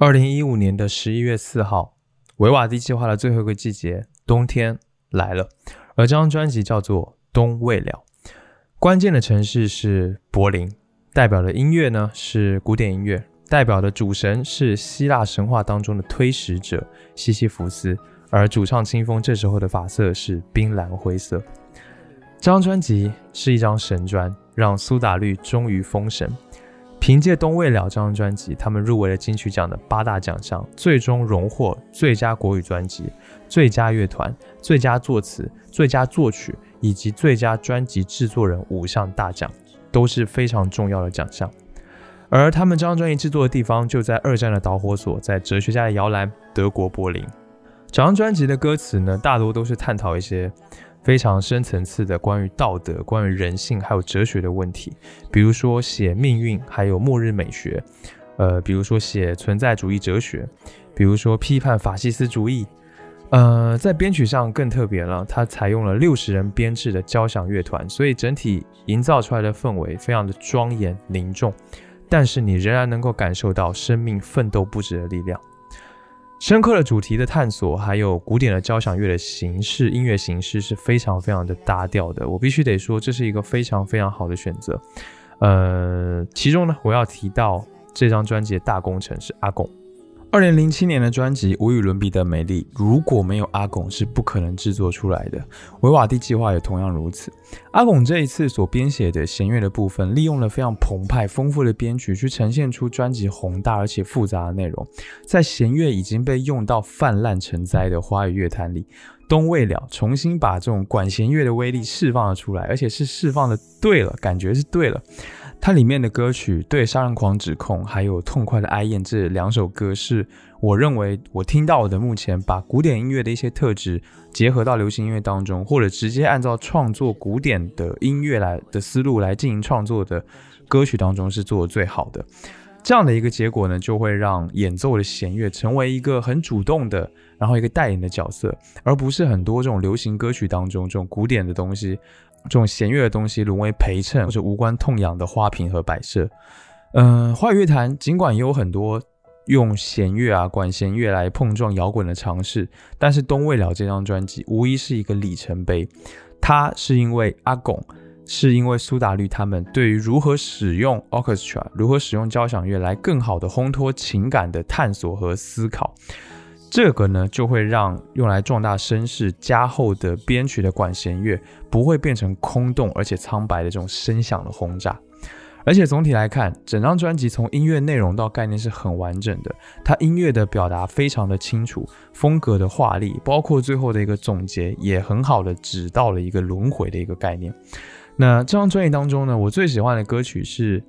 二零一五年的十一月四号，维瓦蒂计划的最后一个季节，冬天来了。而这张专辑叫做《冬未了》，关键的城市是柏林，代表的音乐呢是古典音乐，代表的主神是希腊神话当中的推石者西西弗斯，而主唱清风这时候的发色是冰蓝灰色。这张专辑是一张神专，让苏打绿终于封神。凭借《冬未了》这张专辑，他们入围了金曲奖的八大奖项，最终荣获最佳国语专辑、最佳乐团、最佳作词、最佳作曲以及最佳专辑制作人五项大奖，都是非常重要的奖项。而他们这张专辑制作的地方就在二战的导火索，在哲学家的摇篮——德国柏林。整张专辑的歌词呢，大多都是探讨一些非常深层次的关于道德、关于人性还有哲学的问题，比如说写命运，还有末日美学，呃，比如说写存在主义哲学，比如说批判法西斯主义。呃，在编曲上更特别了，它采用了六十人编制的交响乐团，所以整体营造出来的氛围非常的庄严凝重，但是你仍然能够感受到生命奋斗不止的力量。深刻的主题的探索，还有古典的交响乐的形式、音乐形式是非常非常的搭调的。我必须得说，这是一个非常非常好的选择。呃，其中呢，我要提到这张专辑的大功臣是阿贡。二零零七年的专辑无与伦比的美丽，如果没有阿拱是不可能制作出来的。维瓦蒂计划也同样如此。阿拱这一次所编写的弦乐的部分，利用了非常澎湃、丰富的编曲，去呈现出专辑宏大而且复杂的内容。在弦乐已经被用到泛滥成灾的华语乐坛里，东未了重新把这种管弦乐的威力释放了出来，而且是释放的对了，感觉是对了。它里面的歌曲对杀人狂指控，还有痛快的哀艳这两首歌，是我认为我听到的目前把古典音乐的一些特质结合到流行音乐当中，或者直接按照创作古典的音乐来的思路来进行创作的歌曲当中是做的最好的。这样的一个结果呢，就会让演奏的弦乐成为一个很主动的，然后一个带领的角色，而不是很多这种流行歌曲当中这种古典的东西。这种弦乐的东西沦为陪衬或者无关痛痒的花瓶和摆设。嗯，华语乐坛尽管也有很多用弦乐啊、管弦乐来碰撞摇滚的尝试，但是《东未了》这张专辑无疑是一个里程碑。它是因为阿拱，是因为苏打绿他们对于如何使用 orchestra、如何使用交响乐来更好的烘托情感的探索和思考。这个呢，就会让用来壮大声势加厚的编曲的管弦乐不会变成空洞而且苍白的这种声响的轰炸。而且总体来看，整张专辑从音乐内容到概念是很完整的，它音乐的表达非常的清楚，风格的华丽，包括最后的一个总结也很好的指到了一个轮回的一个概念。那这张专辑当中呢，我最喜欢的歌曲是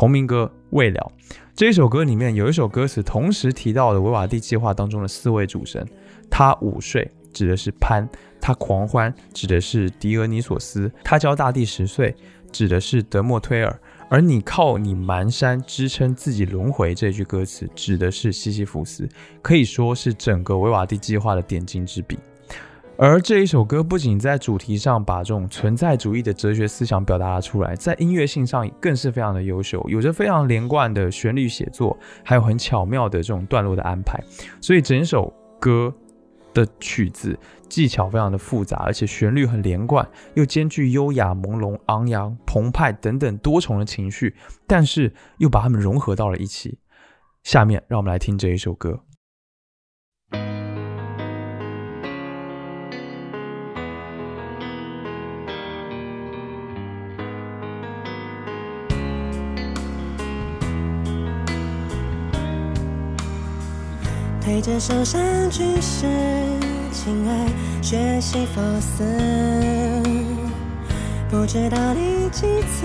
同名歌《未了》。这一首歌里面有一首歌词，同时提到了维瓦蒂计划当中的四位主神。他午睡指的是潘，他狂欢指的是狄俄尼索斯，他教大地十岁指的是德莫忒尔，而你靠你蛮山支撑自己轮回这句歌词指的是西西弗斯，可以说是整个维瓦蒂计划的点睛之笔。而这一首歌不仅在主题上把这种存在主义的哲学思想表达了出来，在音乐性上更是非常的优秀，有着非常连贯的旋律写作，还有很巧妙的这种段落的安排。所以整首歌的曲子技巧非常的复杂，而且旋律很连贯，又兼具优雅、朦胧、昂扬、澎湃等等多重的情绪，但是又把它们融合到了一起。下面让我们来听这一首歌。
推着手上军事亲爱学习佛寺，不知道第几次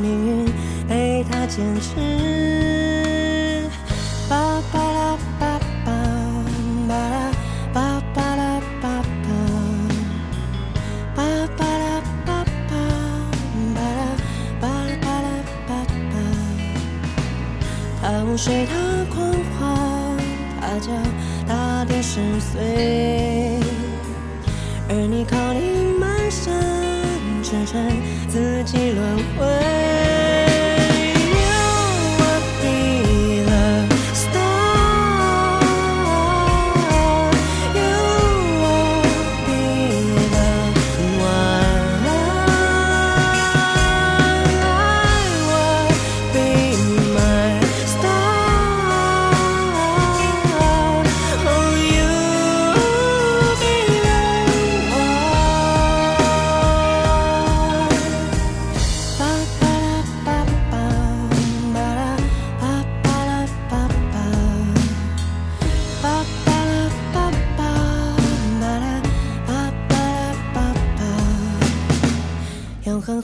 命运被他坚持。巴巴拉巴巴巴拉巴巴拉巴巴，巴巴拉巴巴巴拉巴巴拉巴巴。他午睡，他，他叫大地十岁，而你靠你满山支撑自己轮回。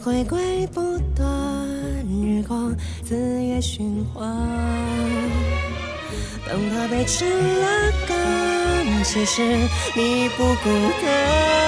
回归不断，日光自也循环。当它被吃了干，其实你不孤单。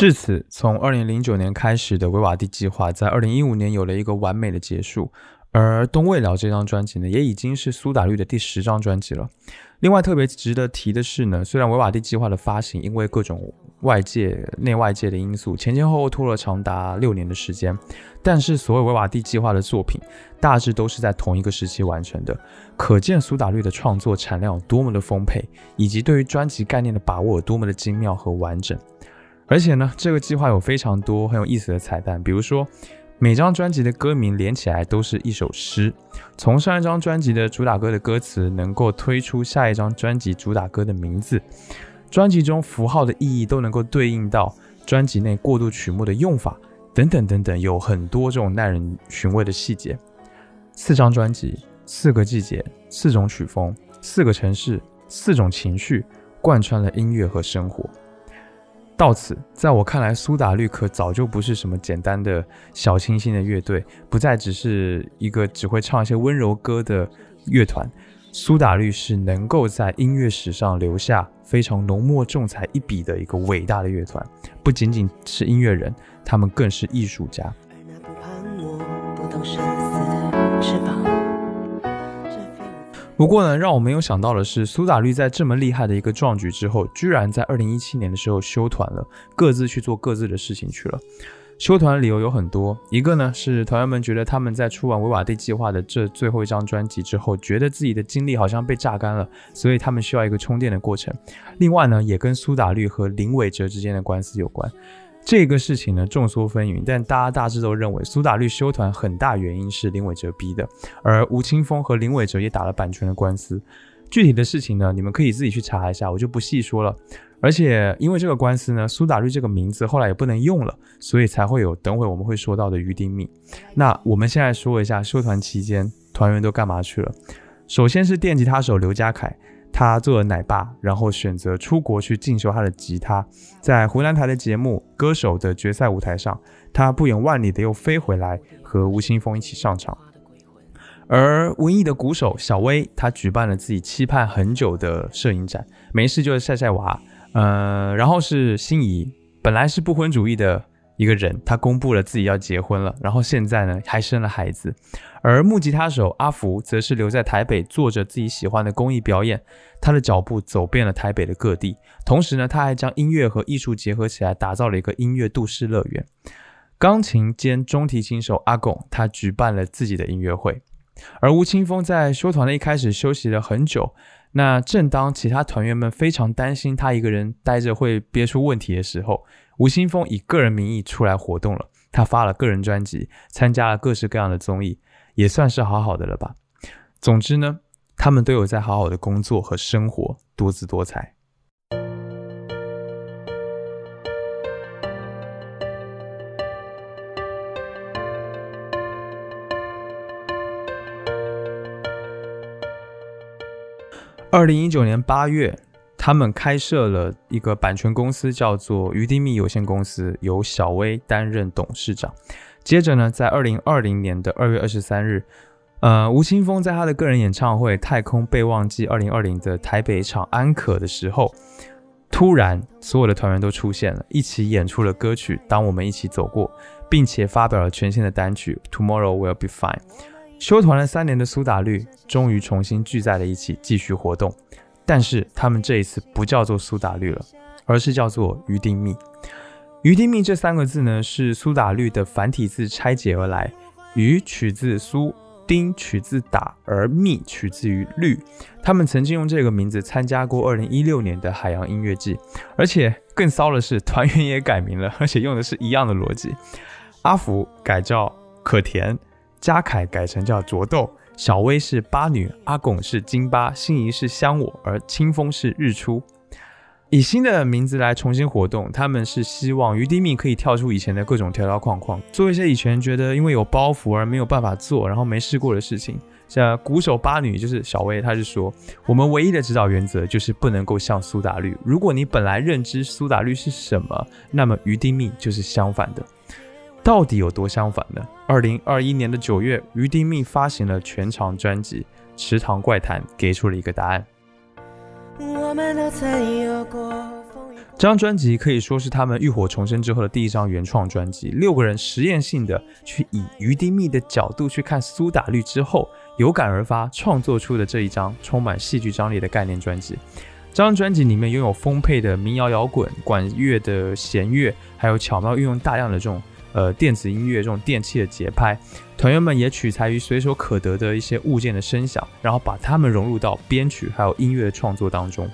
至此，从二零零九年开始的维瓦蒂计划，在二零一五年有了一个完美的结束。而《东未了》这张专辑呢，也已经是苏打绿的第十张专辑了。另外，特别值得提的是呢，虽然维瓦蒂计划的发行因为各种外界、内外界的因素，前前后后拖了长达六年的时间，但是所有维瓦蒂计划的作品大致都是在同一个时期完成的，可见苏打绿的创作产量有多么的丰沛，以及对于专辑概念的把握有多么的精妙和完整。而且呢，这个计划有非常多很有意思的彩蛋，比如说每张专辑的歌名连起来都是一首诗，从上一张专辑的主打歌的歌词能够推出下一张专辑主打歌的名字，专辑中符号的意义都能够对应到专辑内过渡曲目的用法，等等等等，有很多这种耐人寻味的细节。四张专辑，四个季节，四种曲风，四个城市，四种情绪，贯穿了音乐和生活。到此，在我看来，苏打绿可早就不是什么简单的小清新的乐队，不再只是一个只会唱一些温柔歌的乐团。苏打绿是能够在音乐史上留下非常浓墨重彩一笔的一个伟大的乐团，不仅仅是音乐人，他们更是艺术家。不过呢，让我没有想到的是，苏打绿在这么厉害的一个壮举之后，居然在二零一七年的时候休团了，各自去做各自的事情去了。休团的理由有很多，一个呢是团员们觉得他们在出完维瓦蒂计划的这最后一张专辑之后，觉得自己的精力好像被榨干了，所以他们需要一个充电的过程。另外呢，也跟苏打绿和林伟哲之间的官司有关。这个事情呢众说纷纭，但大家大致都认为苏打绿休团很大原因是林伟哲逼的，而吴青峰和林伟哲也打了版权的官司。具体的事情呢，你们可以自己去查一下，我就不细说了。而且因为这个官司呢，苏打绿这个名字后来也不能用了，所以才会有等会我们会说到的于丁密。那我们现在说一下休团期间团员都干嘛去了。首先是电吉他手刘家凯，他做了奶爸，然后选择出国去进修他的吉他。在湖南台的节目《歌手》的决赛舞台上，他不远万里的又飞回来和吴青峰一起上场。而文艺的鼓手小威，他举办了自己期盼很久的摄影展，没事就是晒晒娃。呃，然后是心仪，本来是不婚主义的一个人，他公布了自己要结婚了，然后现在呢还生了孩子。而木吉他手阿福则是留在台北做着自己喜欢的公益表演，他的脚步走遍了台北的各地，同时呢他还将音乐和艺术结合起来，打造了一个音乐都市乐园。钢琴兼中提琴手阿贡，他举办了自己的音乐会。而吴青峰在休团的一开始休息了很久，那正当其他团员们非常担心他一个人待着会憋出问题的时候，吴青峰以个人名义出来活动了。他发了个人专辑，参加了各式各样的综艺，也算是好好的了吧。总之呢，他们都有在好好的工作和生活，多姿多彩。二零一九年八月，他们开设了一个版权公司，叫做余地密有限公司，由小薇担任董事长。接着呢，在二零二零年的二月二十三日，呃，吴青峰在他的个人演唱会《太空备忘记二零二零》的台北场安可的时候，突然所有的团员都出现了，一起演出了歌曲《当我们一起走过》，并且发表了全新的单曲《Tomorrow Will Be Fine》。休团了三年的苏打绿终于重新聚在了一起，继续活动。但是他们这一次不叫做苏打绿了，而是叫做鱼丁蜜。鱼丁蜜这三个字呢，是苏打绿的繁体字拆解而来。鱼取自苏，丁取自打，而蜜取自于绿。他们曾经用这个名字参加过2016年的海洋音乐季，而且更骚的是，团员也改名了，而且用的是一样的逻辑。阿福改叫可甜。嘉凯改成叫卓豆，小薇是八女，阿拱是金巴，心仪是香我，而清风是日出。以新的名字来重新活动，他们是希望余丁密可以跳出以前的各种条条框框，做一些以前觉得因为有包袱而没有办法做，然后没试过的事情。像鼓手八女就是小薇，她是说，我们唯一的指导原则就是不能够像苏打绿。如果你本来认知苏打绿是什么，那么余丁密就是相反的。到底有多相反呢？二零二一年的九月，余丁密发行了全长专辑《池塘怪谈》，给出了一个答案。
我们都曾有过
这张专辑可以说是他们浴火重生之后的第一张原创专辑。六个人实验性的去以余丁密的角度去看苏打绿之后，有感而发创作出的这一张充满戏剧张力的概念专辑。这张专辑里面拥有丰沛的民谣摇滚、管乐的弦乐，还有巧妙运用大量的这种。呃，电子音乐这种电器的节拍，团员们也取材于随手可得的一些物件的声响，然后把它们融入到编曲还有音乐的创作当中。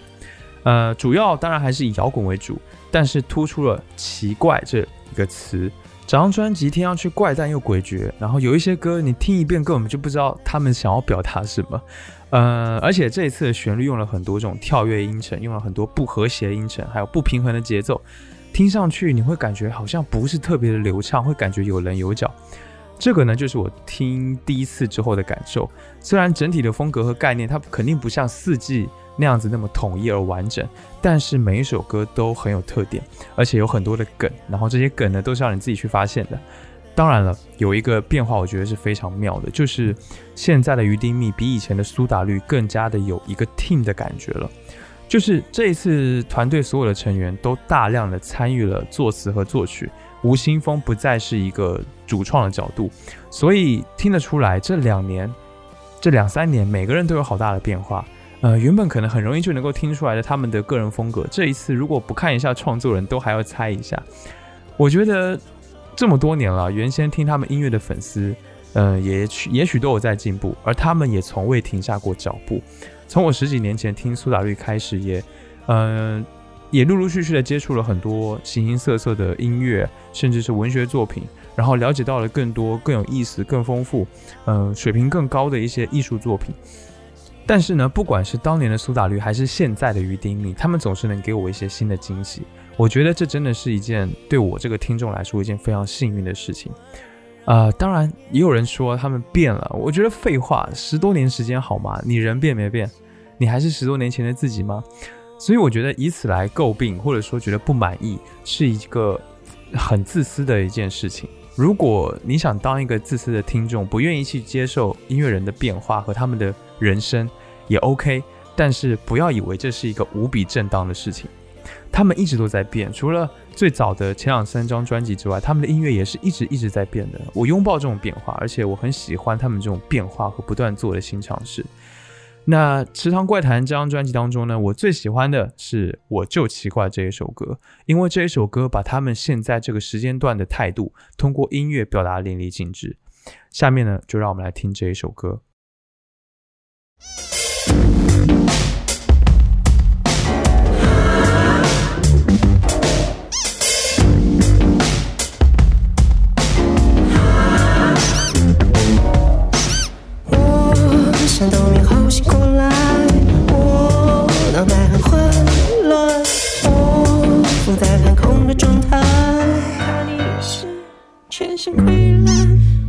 呃，主要当然还是以摇滚为主，但是突出了“奇怪”这一个词。整张专辑听上去怪诞又诡谲，然后有一些歌你听一遍根本就不知道他们想要表达什么。呃，而且这一次的旋律用了很多这种跳跃音程，用了很多不和谐音程，还有不平衡的节奏。听上去你会感觉好像不是特别的流畅，会感觉有棱有角。这个呢，就是我听第一次之后的感受。虽然整体的风格和概念它肯定不像四季那样子那么统一而完整，但是每一首歌都很有特点，而且有很多的梗。然后这些梗呢，都是让你自己去发现的。当然了，有一个变化，我觉得是非常妙的，就是现在的余丁密比以前的苏打绿更加的有一个 team 的感觉了。就是这一次，团队所有的成员都大量的参与了作词和作曲，吴青峰不再是一个主创的角度，所以听得出来，这两年、这两三年，每个人都有好大的变化。呃，原本可能很容易就能够听出来的他们的个人风格，这一次如果不看一下创作人，都还要猜一下。我觉得这么多年了，原先听他们音乐的粉丝，呃，也许也许都有在进步，而他们也从未停下过脚步。从我十几年前听苏打绿开始，也，嗯，也陆陆续续的接触了很多形形色色的音乐，甚至是文学作品，然后了解到了更多更有意思、更丰富，嗯，水平更高的一些艺术作品。但是呢，不管是当年的苏打绿，还是现在的于丁密，他们总是能给我一些新的惊喜。我觉得这真的是一件对我这个听众来说一件非常幸运的事情。呃，当然也有人说他们变了，我觉得废话，十多年时间好吗？你人变没变？你还是十多年前的自己吗？所以我觉得以此来诟病或者说觉得不满意，是一个很自私的一件事情。如果你想当一个自私的听众，不愿意去接受音乐人的变化和他们的人生，也 OK，但是不要以为这是一个无比正当的事情。他们一直都在变。除了最早的前两三张专辑之外，他们的音乐也是一直一直在变的。我拥抱这种变化，而且我很喜欢他们这种变化和不断做的新尝试。那《池塘怪谈》这张专辑当中呢，我最喜欢的是《我就奇怪》这一首歌，因为这一首歌把他们现在这个时间段的态度通过音乐表达淋漓尽致。下面呢，就让我们来听这一首歌。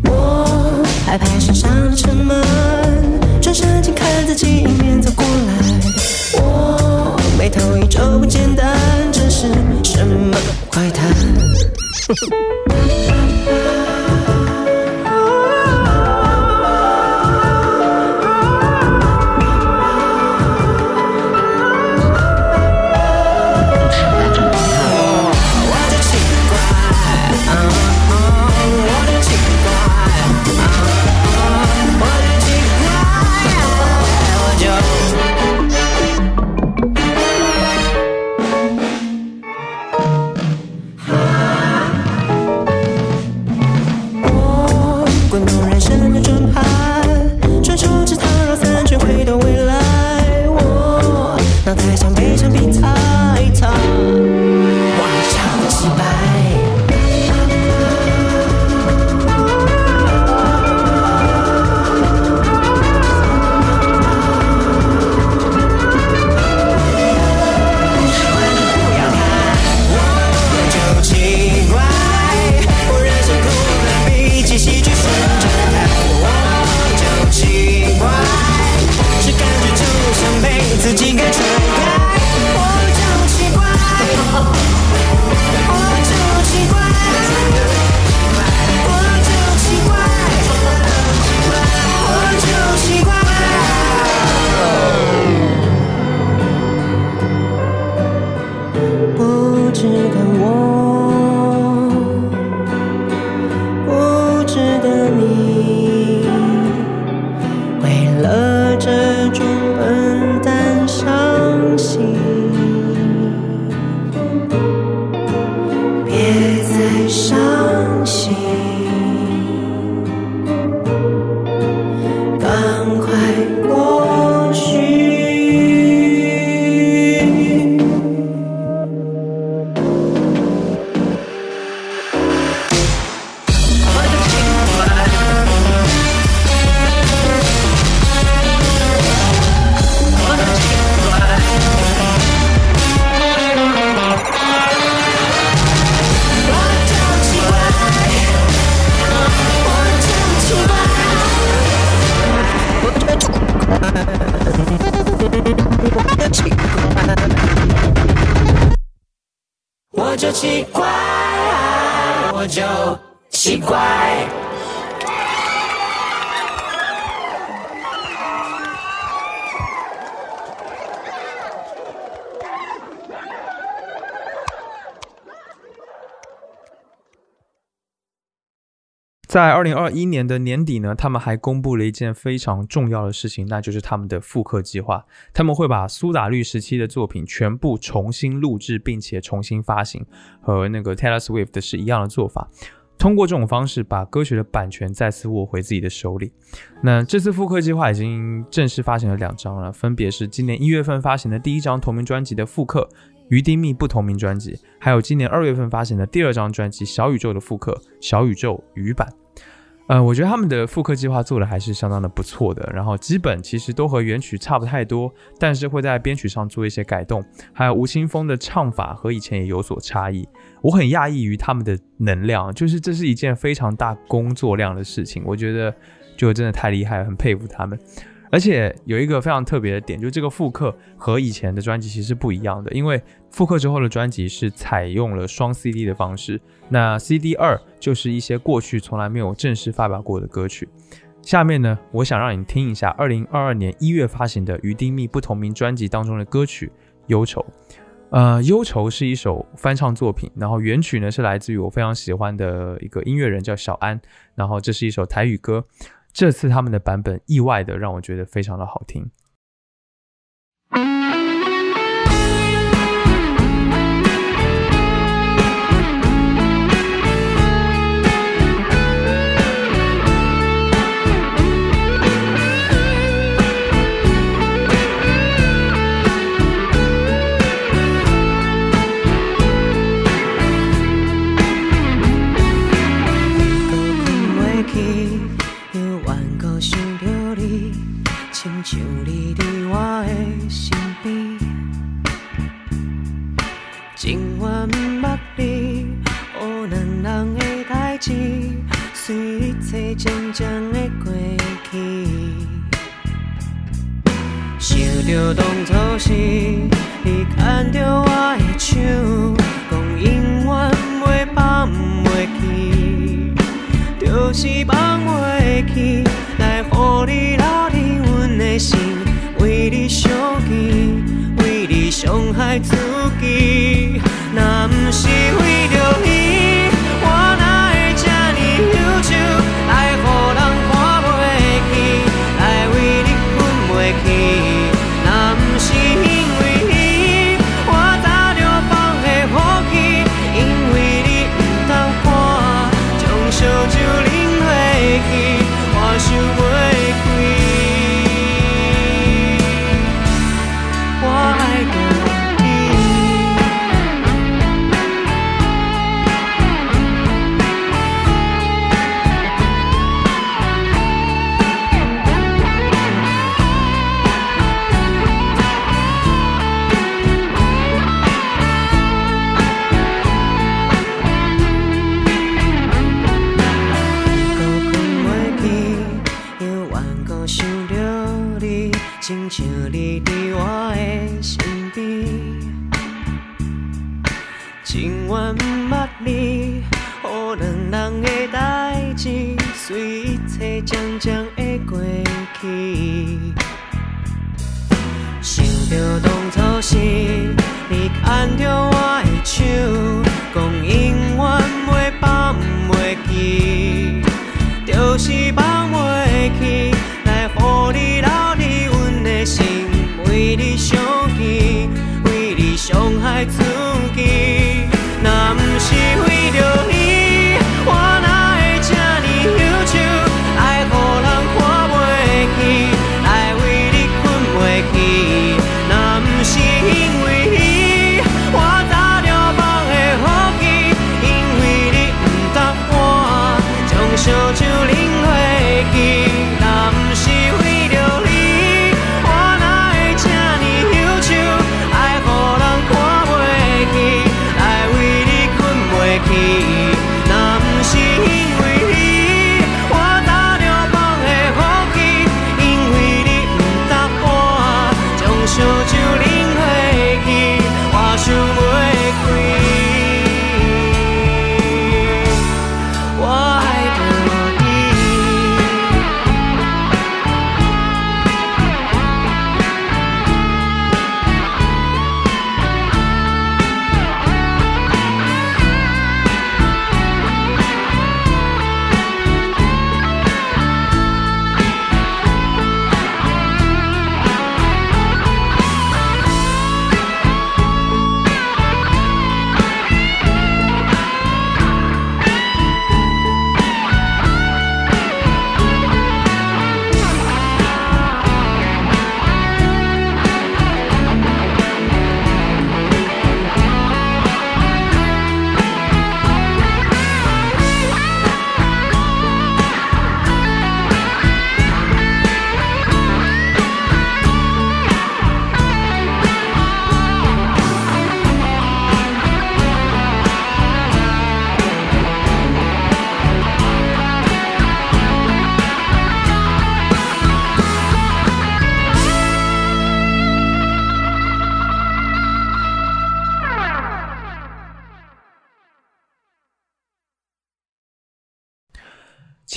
我害怕身上的尘埃，转身竟看自己迎面走过来，我眉头一皱不简单，这是什么怪谈？
知道零二一年的年底呢，他们还公布了一件非常重要的事情，那就是他们的复刻计划。他们会把苏打绿时期的作品全部重新录制，并且重新发行，和那个 Taylor Swift 是一样的做法。通过这种方式，把歌曲的版权再次握回自己的手里。那这次复刻计划已经正式发行了两张了，分别是今年一月份发行的第一张同名专辑的复刻《于丁密》不同名专辑，还有今年二月份发行的第二张专辑《小宇宙》的复刻《小宇宙语版》。呃，我觉得他们的复刻计划做的还是相当的不错的，然后基本其实都和原曲差不太多，但是会在编曲上做一些改动，还有吴青峰的唱法和以前也有所差异。我很讶异于他们的能量，就是这是一件非常大工作量的事情，我觉得就真的太厉害，很佩服他们。而且有一个非常特别的点，就是这个复刻和以前的专辑其实不一样的，因为复刻之后的专辑是采用了双 CD 的方式。那 CD 二就是一些过去从来没有正式发表过的歌曲。下面呢，我想让你听一下二零二二年一月发行的于丁密不同名专辑当中的歌曲《忧愁》。呃，《忧愁》是一首翻唱作品，然后原曲呢是来自于我非常喜欢的一个音乐人叫小安，然后这是一首台语歌。这次他们的版本意外的让我觉得非常的好听。
我的身边。情愿不捌你，乌人人的代志，随一切渐渐的过去。想着当初时，你牵着我的手，讲永远袂放袂记，就是放袂记，来乎你留伫阮的心。Hai 酒，那不是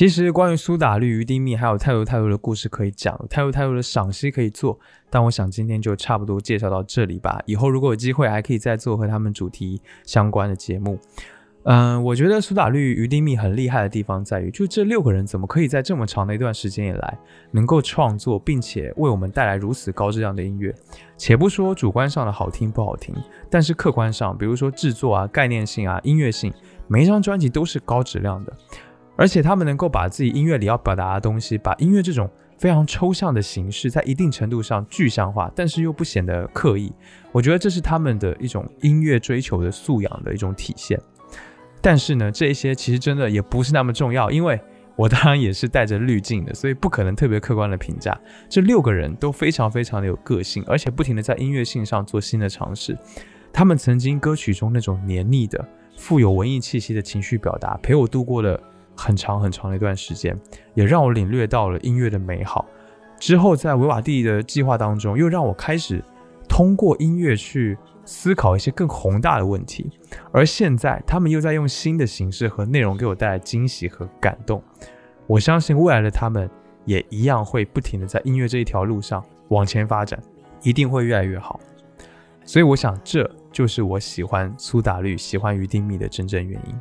其实关于苏打绿、于丁密还有太多太多的故事可以讲，太多太多的赏析可以做。但我想今天就差不多介绍到这里吧。以后如果有机会，还可以再做和他们主题相关的节目。嗯，我觉得苏打绿、于丁密很厉害的地方在于，就这六个人怎么可以在这么长的一段时间以来，能够创作，并且为我们带来如此高质量的音乐。且不说主观上的好听不好听，但是客观上，比如说制作啊、概念性啊、音乐性，每一张专辑都是高质量的。而且他们能够把自己音乐里要表达的东西，把音乐这种非常抽象的形式，在一定程度上具象化，但是又不显得刻意。我觉得这是他们的一种音乐追求的素养的一种体现。但是呢，这一些其实真的也不是那么重要，因为我当然也是带着滤镜的，所以不可能特别客观的评价。这六个人都非常非常的有个性，而且不停的在音乐性上做新的尝试。他们曾经歌曲中那种黏腻的、富有文艺气息的情绪表达，陪我度过了。很长很长的一段时间，也让我领略到了音乐的美好。之后，在维瓦蒂的计划当中，又让我开始通过音乐去思考一些更宏大的问题。而现在，他们又在用新的形式和内容给我带来惊喜和感动。我相信未来的他们也一样会不停的在音乐这一条路上往前发展，一定会越来越好。所以，我想这就是我喜欢苏打绿、喜欢于丁密的真正原因。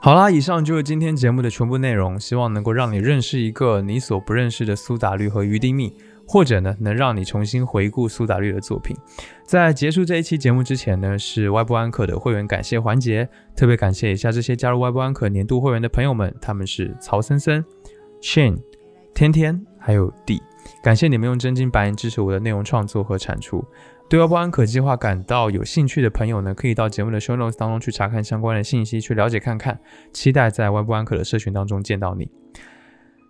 好啦，以上就是今天节目的全部内容，希望能够让你认识一个你所不认识的苏打绿和于丁密，或者呢，能让你重新回顾苏打绿的作品。在结束这一期节目之前呢，是外部安可的会员感谢环节，特别感谢一下这些加入外部安可年度会员的朋友们，他们是曹森森、Shane、天天还有 D，感谢你们用真金白银支持我的内容创作和产出。对外部安可计划感到有兴趣的朋友呢，可以到节目的 show notes 当中去查看相关的信息，去了解看看。期待在外部安可的社群当中见到你。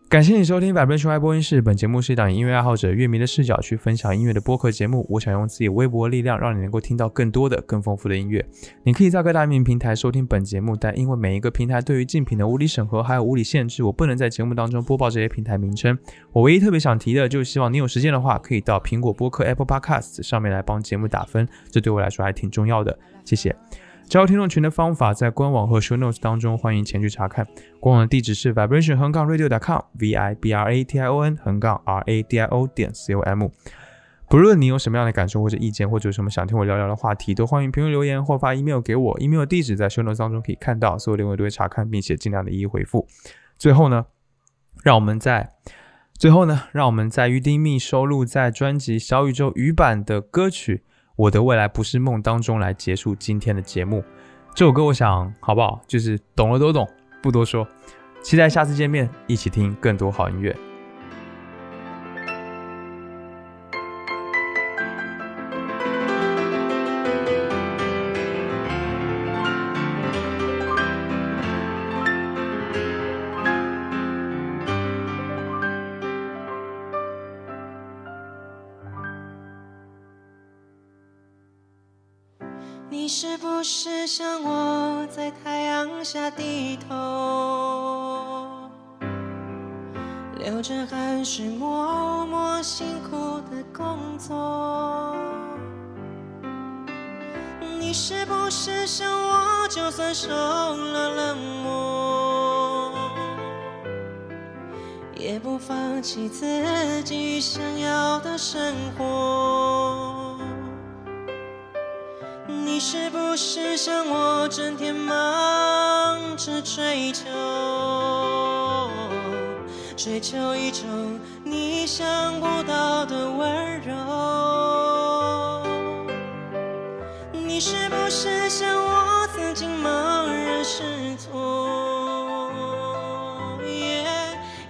感谢你收听百变熊爱播音室，本节目是一档音乐爱好者、乐迷的视角去分享音乐的播客节目。我想用自己微薄的力量，让你能够听到更多的、更丰富的音乐。你可以在各大音频平台收听本节目，但因为每一个平台对于竞品的物理审核还有物理限制，我不能在节目当中播报这些平台名称。我唯一特别想提的，就是希望你有时间的话，可以到苹果播客 Apple Podcast 上面来帮节目打分，这对我来说还挺重要的。谢谢。加入听众群的方法在官网和 show notes 当中，欢迎前去查看。官网的地址是 vibration 横杠 radio.com，v i b r a t i o n 横杠 r a d i o 点 c o m。不论你有什么样的感受或者意见，或者有什么想听我聊聊的话题，都欢迎评论留言或发 email 给我。email 地址在 show notes 当中可以看到，所有留言都会查看，并且尽量的一一回复。最后呢，让我们在最后呢，让我们在于丁密收录在专辑《小宇宙》语版的歌曲。我的未来不是梦当中来结束今天的节目。这首歌我想好不好？就是懂了都懂，不多说。期待下次见面，一起听更多好音乐。
不是像我在太阳下低头，流着汗水默默辛苦的工作？你是不是像我，就算受了冷漠，也不放弃自己想要的生活？你是不是像我，整天忙着追求，追求一种你想不到的温柔？你是不是像我，曾经茫然失措，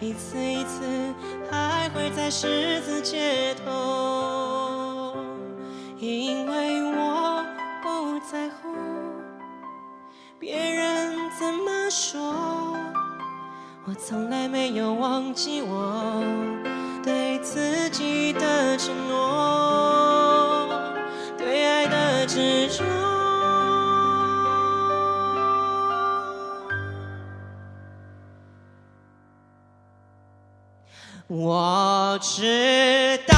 一次一次徘徊在十字街头？因为在乎别人怎么说，我从来没有忘记我对自己的承诺，对爱的执着。我知道